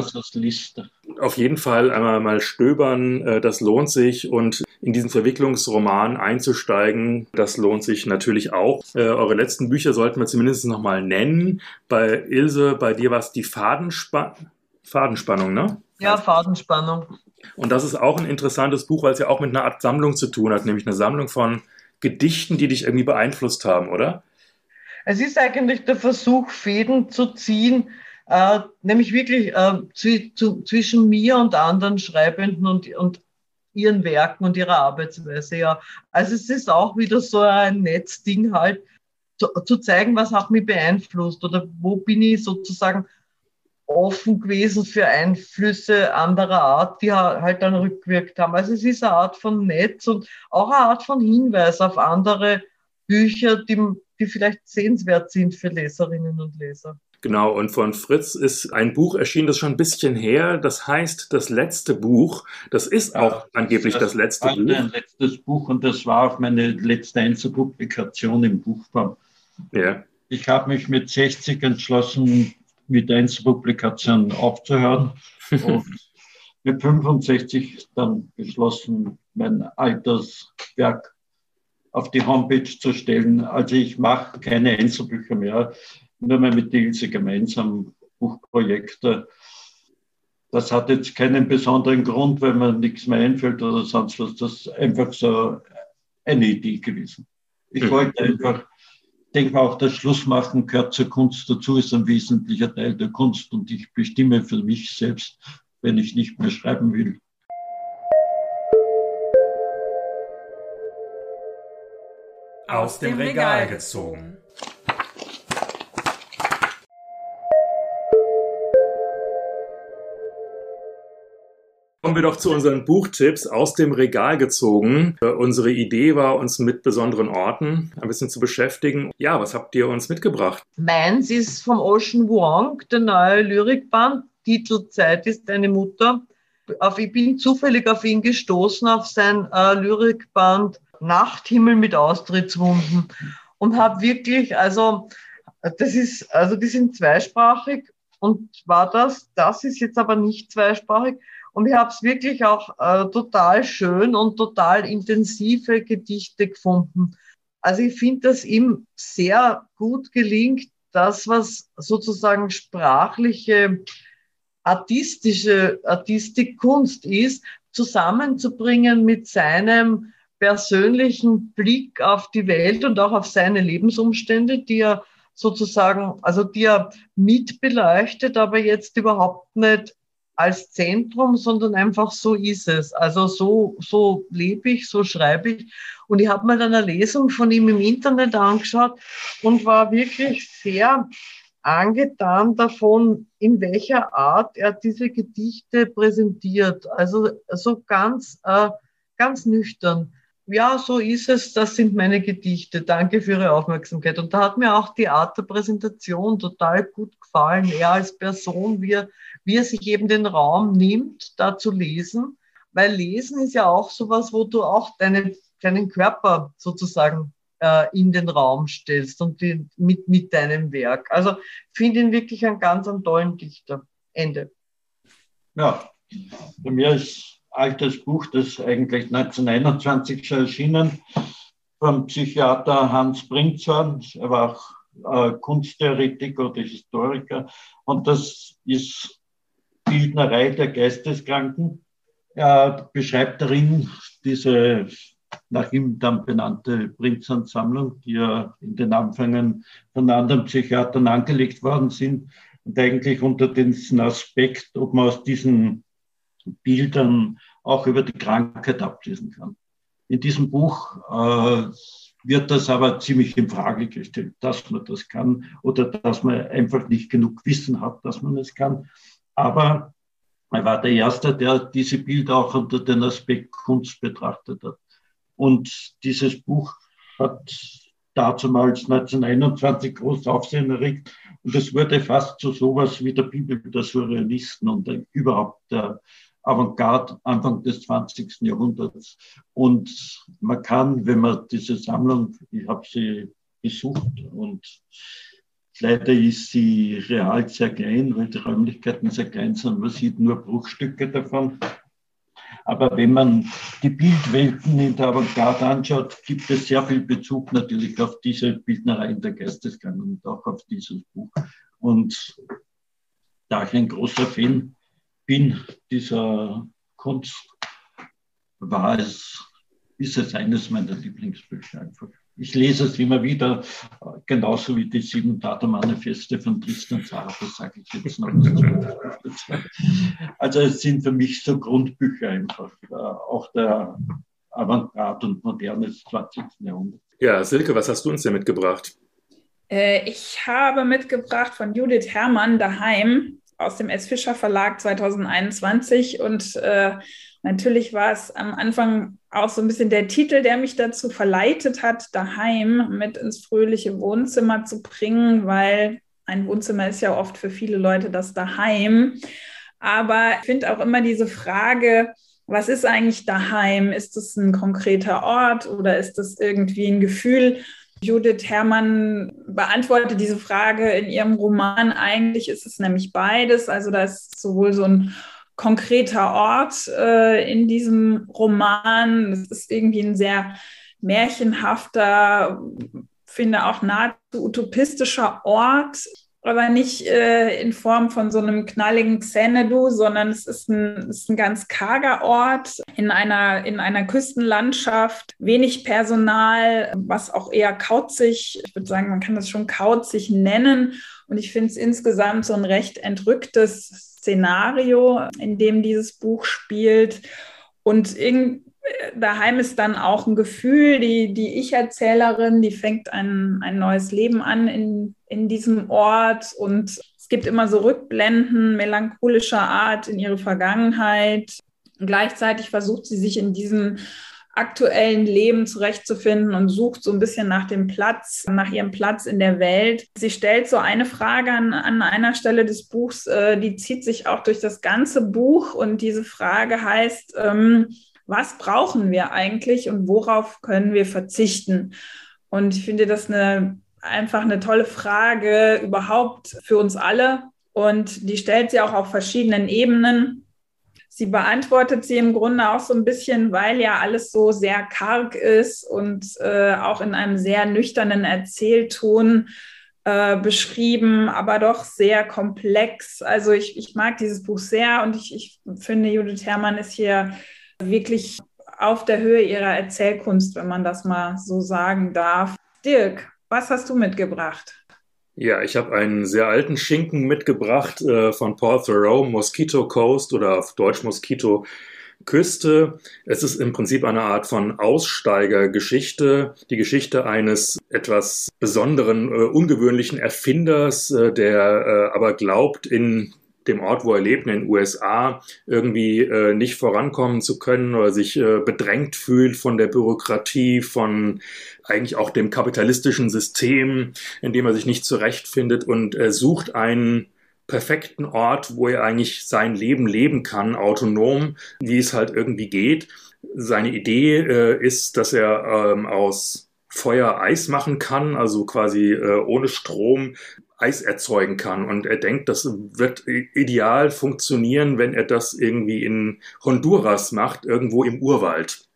Auf jeden Fall einmal mal stöbern, äh, das lohnt sich und in diesen Verwicklungsroman einzusteigen, das lohnt sich natürlich auch. Äh, eure letzten Bücher sollten wir zumindest nochmal nennen. Bei Ilse, bei dir war es die Fadenspa Fadenspannung, ne? Ja, Fadenspannung. Und das ist auch ein interessantes Buch, weil es ja auch mit einer Art Sammlung zu tun hat, nämlich eine Sammlung von Gedichten, die dich irgendwie beeinflusst haben, oder? Es ist eigentlich der Versuch, Fäden zu ziehen, äh, nämlich wirklich äh, zu, zu, zwischen mir und anderen Schreibenden und, und ihren Werken und ihrer Arbeitsweise. Ja, also es ist auch wieder so ein Netzding halt, zu, zu zeigen, was hat mich beeinflusst oder wo bin ich sozusagen offen gewesen für Einflüsse anderer Art, die halt dann rückwirkt haben. Also es ist eine Art von Netz und auch eine Art von Hinweis auf andere Bücher, die, die vielleicht sehenswert sind für Leserinnen und Leser. Genau, und von Fritz ist ein Buch erschienen, das ist schon ein bisschen her. Das heißt Das letzte Buch. Das ist ja, auch angeblich das, das letzte Buch. Ein letztes Buch und das war auch meine letzte Einzelpublikation im Buchform. Ja. Ich habe mich mit 60 entschlossen, mit Einzelpublikation aufzuhören <laughs> und mit 65 dann beschlossen, mein Alterswerk auf die Homepage zu stellen. Also ich mache keine Einzelbücher mehr, nur mehr mit Ilse gemeinsam Buchprojekte. Das hat jetzt keinen besonderen Grund, wenn mir nichts mehr einfällt oder sonst was. Das ist einfach so eine Idee gewesen. Ich wollte einfach, denke mal, auch das Schlussmachen gehört zur Kunst dazu, ist ein wesentlicher Teil der Kunst und ich bestimme für mich selbst, wenn ich nicht mehr schreiben will, aus dem Regal gezogen. Kommen wir doch zu unseren Buchtipps aus dem Regal gezogen. Äh, unsere Idee war, uns mit besonderen Orten ein bisschen zu beschäftigen. Ja, was habt ihr uns mitgebracht? Meins ist vom Ocean Wong, der neue Lyrikband. Titelzeit ist eine Mutter. Auf, ich bin zufällig auf ihn gestoßen, auf sein äh, Lyrikband Nachthimmel mit Austrittswunden und habe wirklich, also das ist, also die sind zweisprachig und war das, das ist jetzt aber nicht zweisprachig und ich habe es wirklich auch äh, total schön und total intensive Gedichte gefunden. Also ich finde, dass ihm sehr gut gelingt, das, was sozusagen sprachliche, artistische, Artistikkunst ist, zusammenzubringen mit seinem persönlichen Blick auf die Welt und auch auf seine Lebensumstände, die er sozusagen, also die er mit beleuchtet, aber jetzt überhaupt nicht als Zentrum, sondern einfach so ist es. Also so, so lebe ich, so schreibe ich. Und ich habe mir dann eine Lesung von ihm im Internet angeschaut und war wirklich sehr angetan davon, in welcher Art er diese Gedichte präsentiert. Also so ganz äh, ganz nüchtern. Ja, so ist es, das sind meine Gedichte. Danke für Ihre Aufmerksamkeit. Und da hat mir auch die Art der Präsentation total gut gefallen. Er als Person, wie er, wie er sich eben den Raum nimmt, da zu lesen. Weil Lesen ist ja auch sowas, wo du auch deinen, deinen Körper sozusagen äh, in den Raum stellst und die, mit, mit deinem Werk. Also finde ihn wirklich einen ganz einen tollen Dichter. Ende. Ja, bei mir ist altes Buch, das eigentlich 1921 schon erschienen, vom Psychiater Hans Brinzorn. Er war auch äh, Kunsttheoretiker oder Historiker. Und das ist Bildnerei der Geisteskranken. Er beschreibt darin diese nach ihm dann benannte Prinzern-Sammlung, die ja in den Anfängen von anderen Psychiatern angelegt worden sind und eigentlich unter diesem Aspekt, ob man aus diesen Bildern auch über die Krankheit ablesen kann. In diesem Buch äh, wird das aber ziemlich in Frage gestellt, dass man das kann oder dass man einfach nicht genug Wissen hat, dass man es kann. Aber er war der Erste, der diese Bilder auch unter den Aspekt Kunst betrachtet hat. Und dieses Buch hat dazumals 1921 groß Aufsehen erregt. Und es wurde fast zu sowas wie der Bibel der Surrealisten und überhaupt der Avantgarde Anfang des 20. Jahrhunderts. Und man kann, wenn man diese Sammlung, ich habe sie besucht und leider ist sie real sehr klein, weil die Räumlichkeiten sehr klein sind. Man sieht nur Bruchstücke davon. Aber wenn man die Bildwelten in der Avantgarde anschaut, gibt es sehr viel Bezug natürlich auf diese Bildnereien der Geistesgang und auch auf dieses Buch. Und da ich ein großer Fan bin dieser Kunst, war es, ist es eines meiner Lieblingsbücher einfach. Ich lese es immer wieder, genauso wie die sieben Data-Manifeste von Tristan Zara, das sage ich jetzt noch. Also es sind für mich so Grundbücher einfach, äh, auch der Avantgarde und Moderne des 20. Jahrhunderts. Ja, Silke, was hast du uns denn mitgebracht? Äh, ich habe mitgebracht von Judith Herrmann daheim aus dem S. Fischer Verlag 2021 und äh, natürlich war es am Anfang auch so ein bisschen der Titel, der mich dazu verleitet hat, daheim mit ins fröhliche Wohnzimmer zu bringen, weil ein Wohnzimmer ist ja oft für viele Leute das daheim. Aber ich finde auch immer diese Frage, was ist eigentlich daheim? Ist es ein konkreter Ort oder ist es irgendwie ein Gefühl? Judith Herrmann beantwortet diese Frage in ihrem Roman. Eigentlich ist es nämlich beides. Also da ist sowohl so ein konkreter Ort äh, in diesem Roman. Es ist irgendwie ein sehr märchenhafter, finde auch nahezu utopistischer Ort aber nicht äh, in Form von so einem knalligen Xanadu, sondern es ist ein, ist ein ganz karger Ort in einer, in einer Küstenlandschaft, wenig Personal, was auch eher kauzig, ich würde sagen, man kann das schon kauzig nennen. Und ich finde es insgesamt so ein recht entrücktes Szenario, in dem dieses Buch spielt. Und irgendwie daheim ist dann auch ein Gefühl, die, die Ich-Erzählerin, die fängt ein, ein neues Leben an in, in diesem Ort und es gibt immer so Rückblenden melancholischer Art in ihre Vergangenheit. Gleichzeitig versucht sie sich in diesem aktuellen Leben zurechtzufinden und sucht so ein bisschen nach dem Platz, nach ihrem Platz in der Welt. Sie stellt so eine Frage an, an einer Stelle des Buchs, äh, die zieht sich auch durch das ganze Buch und diese Frage heißt, ähm, was brauchen wir eigentlich und worauf können wir verzichten? Und ich finde das eine, einfach eine tolle Frage überhaupt für uns alle. Und die stellt sie auch auf verschiedenen Ebenen. Sie beantwortet sie im Grunde auch so ein bisschen, weil ja alles so sehr karg ist und äh, auch in einem sehr nüchternen Erzählton äh, beschrieben, aber doch sehr komplex. Also ich, ich mag dieses Buch sehr und ich, ich finde, Judith Herrmann ist hier wirklich auf der Höhe ihrer Erzählkunst, wenn man das mal so sagen darf. Dirk, was hast du mitgebracht? Ja, ich habe einen sehr alten Schinken mitgebracht äh, von Paul Thoreau, Mosquito Coast oder auf Deutsch Mosquito Küste. Es ist im Prinzip eine Art von Aussteigergeschichte, die Geschichte eines etwas besonderen, äh, ungewöhnlichen Erfinders, äh, der äh, aber glaubt, in dem Ort, wo er lebt, in den USA, irgendwie äh, nicht vorankommen zu können oder sich äh, bedrängt fühlt von der Bürokratie, von eigentlich auch dem kapitalistischen System, in dem er sich nicht zurechtfindet und er sucht einen perfekten Ort, wo er eigentlich sein Leben leben kann, autonom, wie es halt irgendwie geht. Seine Idee äh, ist, dass er ähm, aus Feuer Eis machen kann, also quasi äh, ohne Strom Eis erzeugen kann. Und er denkt, das wird ideal funktionieren, wenn er das irgendwie in Honduras macht, irgendwo im Urwald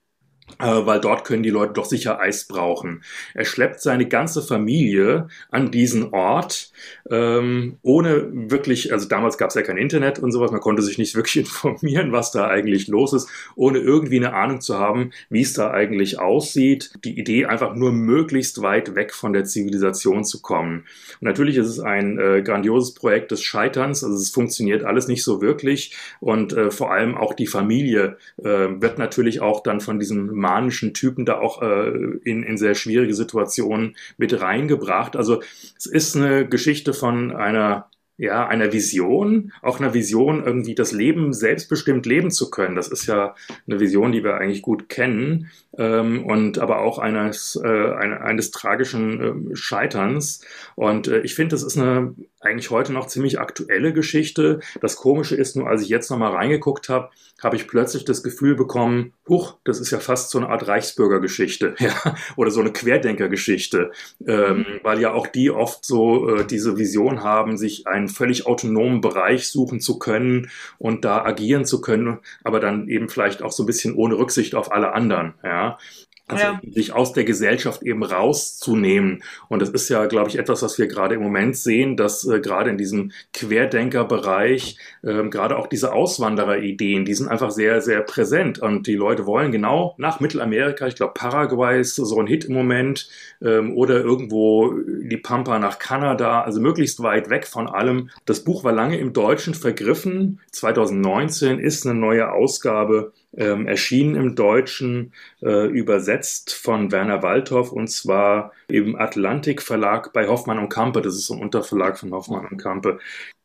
weil dort können die Leute doch sicher Eis brauchen. Er schleppt seine ganze Familie an diesen Ort, ähm, ohne wirklich, also damals gab es ja kein Internet und sowas, man konnte sich nicht <laughs> wirklich informieren, was da eigentlich los ist, ohne irgendwie eine Ahnung zu haben, wie es da eigentlich aussieht. Die Idee einfach nur möglichst weit weg von der Zivilisation zu kommen. Und natürlich ist es ein äh, grandioses Projekt des Scheiterns, also es funktioniert alles nicht so wirklich und äh, vor allem auch die Familie äh, wird natürlich auch dann von diesem manischen Typen da auch äh, in, in sehr schwierige Situationen mit reingebracht. Also es ist eine Geschichte von einer ja, einer Vision, auch einer Vision, irgendwie das Leben selbstbestimmt leben zu können. Das ist ja eine Vision, die wir eigentlich gut kennen, ähm, und aber auch eines, äh, eine, eines tragischen äh, Scheiterns. Und äh, ich finde, das ist eine eigentlich heute noch ziemlich aktuelle Geschichte. Das Komische ist nur, als ich jetzt nochmal reingeguckt habe, habe ich plötzlich das Gefühl bekommen, huch, das ist ja fast so eine Art Reichsbürgergeschichte, <laughs> ja, oder so eine Querdenkergeschichte, ähm, mhm. weil ja auch die oft so äh, diese Vision haben, sich einen völlig autonomen Bereich suchen zu können und da agieren zu können, aber dann eben vielleicht auch so ein bisschen ohne Rücksicht auf alle anderen, ja. Also ja. sich aus der Gesellschaft eben rauszunehmen. Und das ist ja, glaube ich, etwas, was wir gerade im Moment sehen, dass äh, gerade in diesem Querdenkerbereich äh, gerade auch diese Auswandererideen, die sind einfach sehr, sehr präsent. Und die Leute wollen genau nach Mittelamerika, ich glaube, Paraguay ist so ein Hit im Moment, ähm, oder irgendwo die Pampa nach Kanada, also möglichst weit weg von allem. Das Buch war lange im Deutschen vergriffen. 2019 ist eine neue Ausgabe ähm, erschienen im Deutschen, äh, übersetzt von Werner Waldhoff und zwar im Atlantik Verlag bei Hoffmann und Kampe. Das ist ein Unterverlag von Hoffmann und Kampe.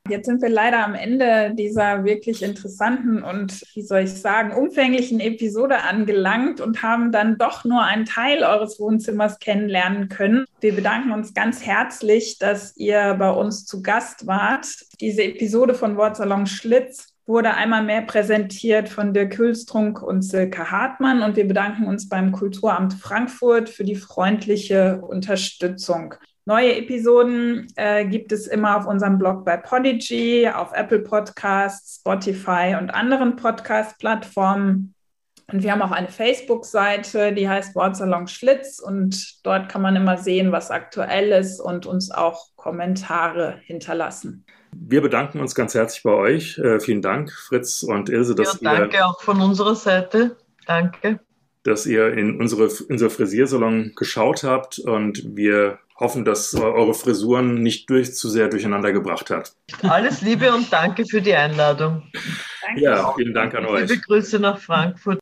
Jetzt sind wir leider am Ende dieser wirklich interessanten und, wie soll ich sagen, umfänglichen Episode angelangt und haben dann doch nur einen Teil eures Wohnzimmers kennenlernen können. Wir bedanken uns ganz herzlich, dass ihr bei uns zu Gast wart. Diese Episode von Wortsalon Schlitz wurde einmal mehr präsentiert von Dirk Hülstrunk und Silke Hartmann und wir bedanken uns beim Kulturamt Frankfurt für die freundliche Unterstützung. Neue Episoden äh, gibt es immer auf unserem Blog bei Podigy, auf Apple Podcasts, Spotify und anderen Podcast-Plattformen. Und wir haben auch eine Facebook-Seite, die heißt Wortsalon Schlitz und dort kann man immer sehen, was aktuell ist und uns auch Kommentare hinterlassen. Wir bedanken uns ganz herzlich bei euch. Äh, vielen Dank, Fritz und Ilse. Dass ja, danke ihr, auch von unserer Seite. Danke. Dass ihr in unsere, unser Frisiersalon geschaut habt und wir hoffen, dass eure Frisuren nicht durch, zu sehr durcheinander gebracht hat. Alles Liebe und danke für die Einladung. Danke. Ja, vielen Dank an euch. Liebe Grüße nach Frankfurt.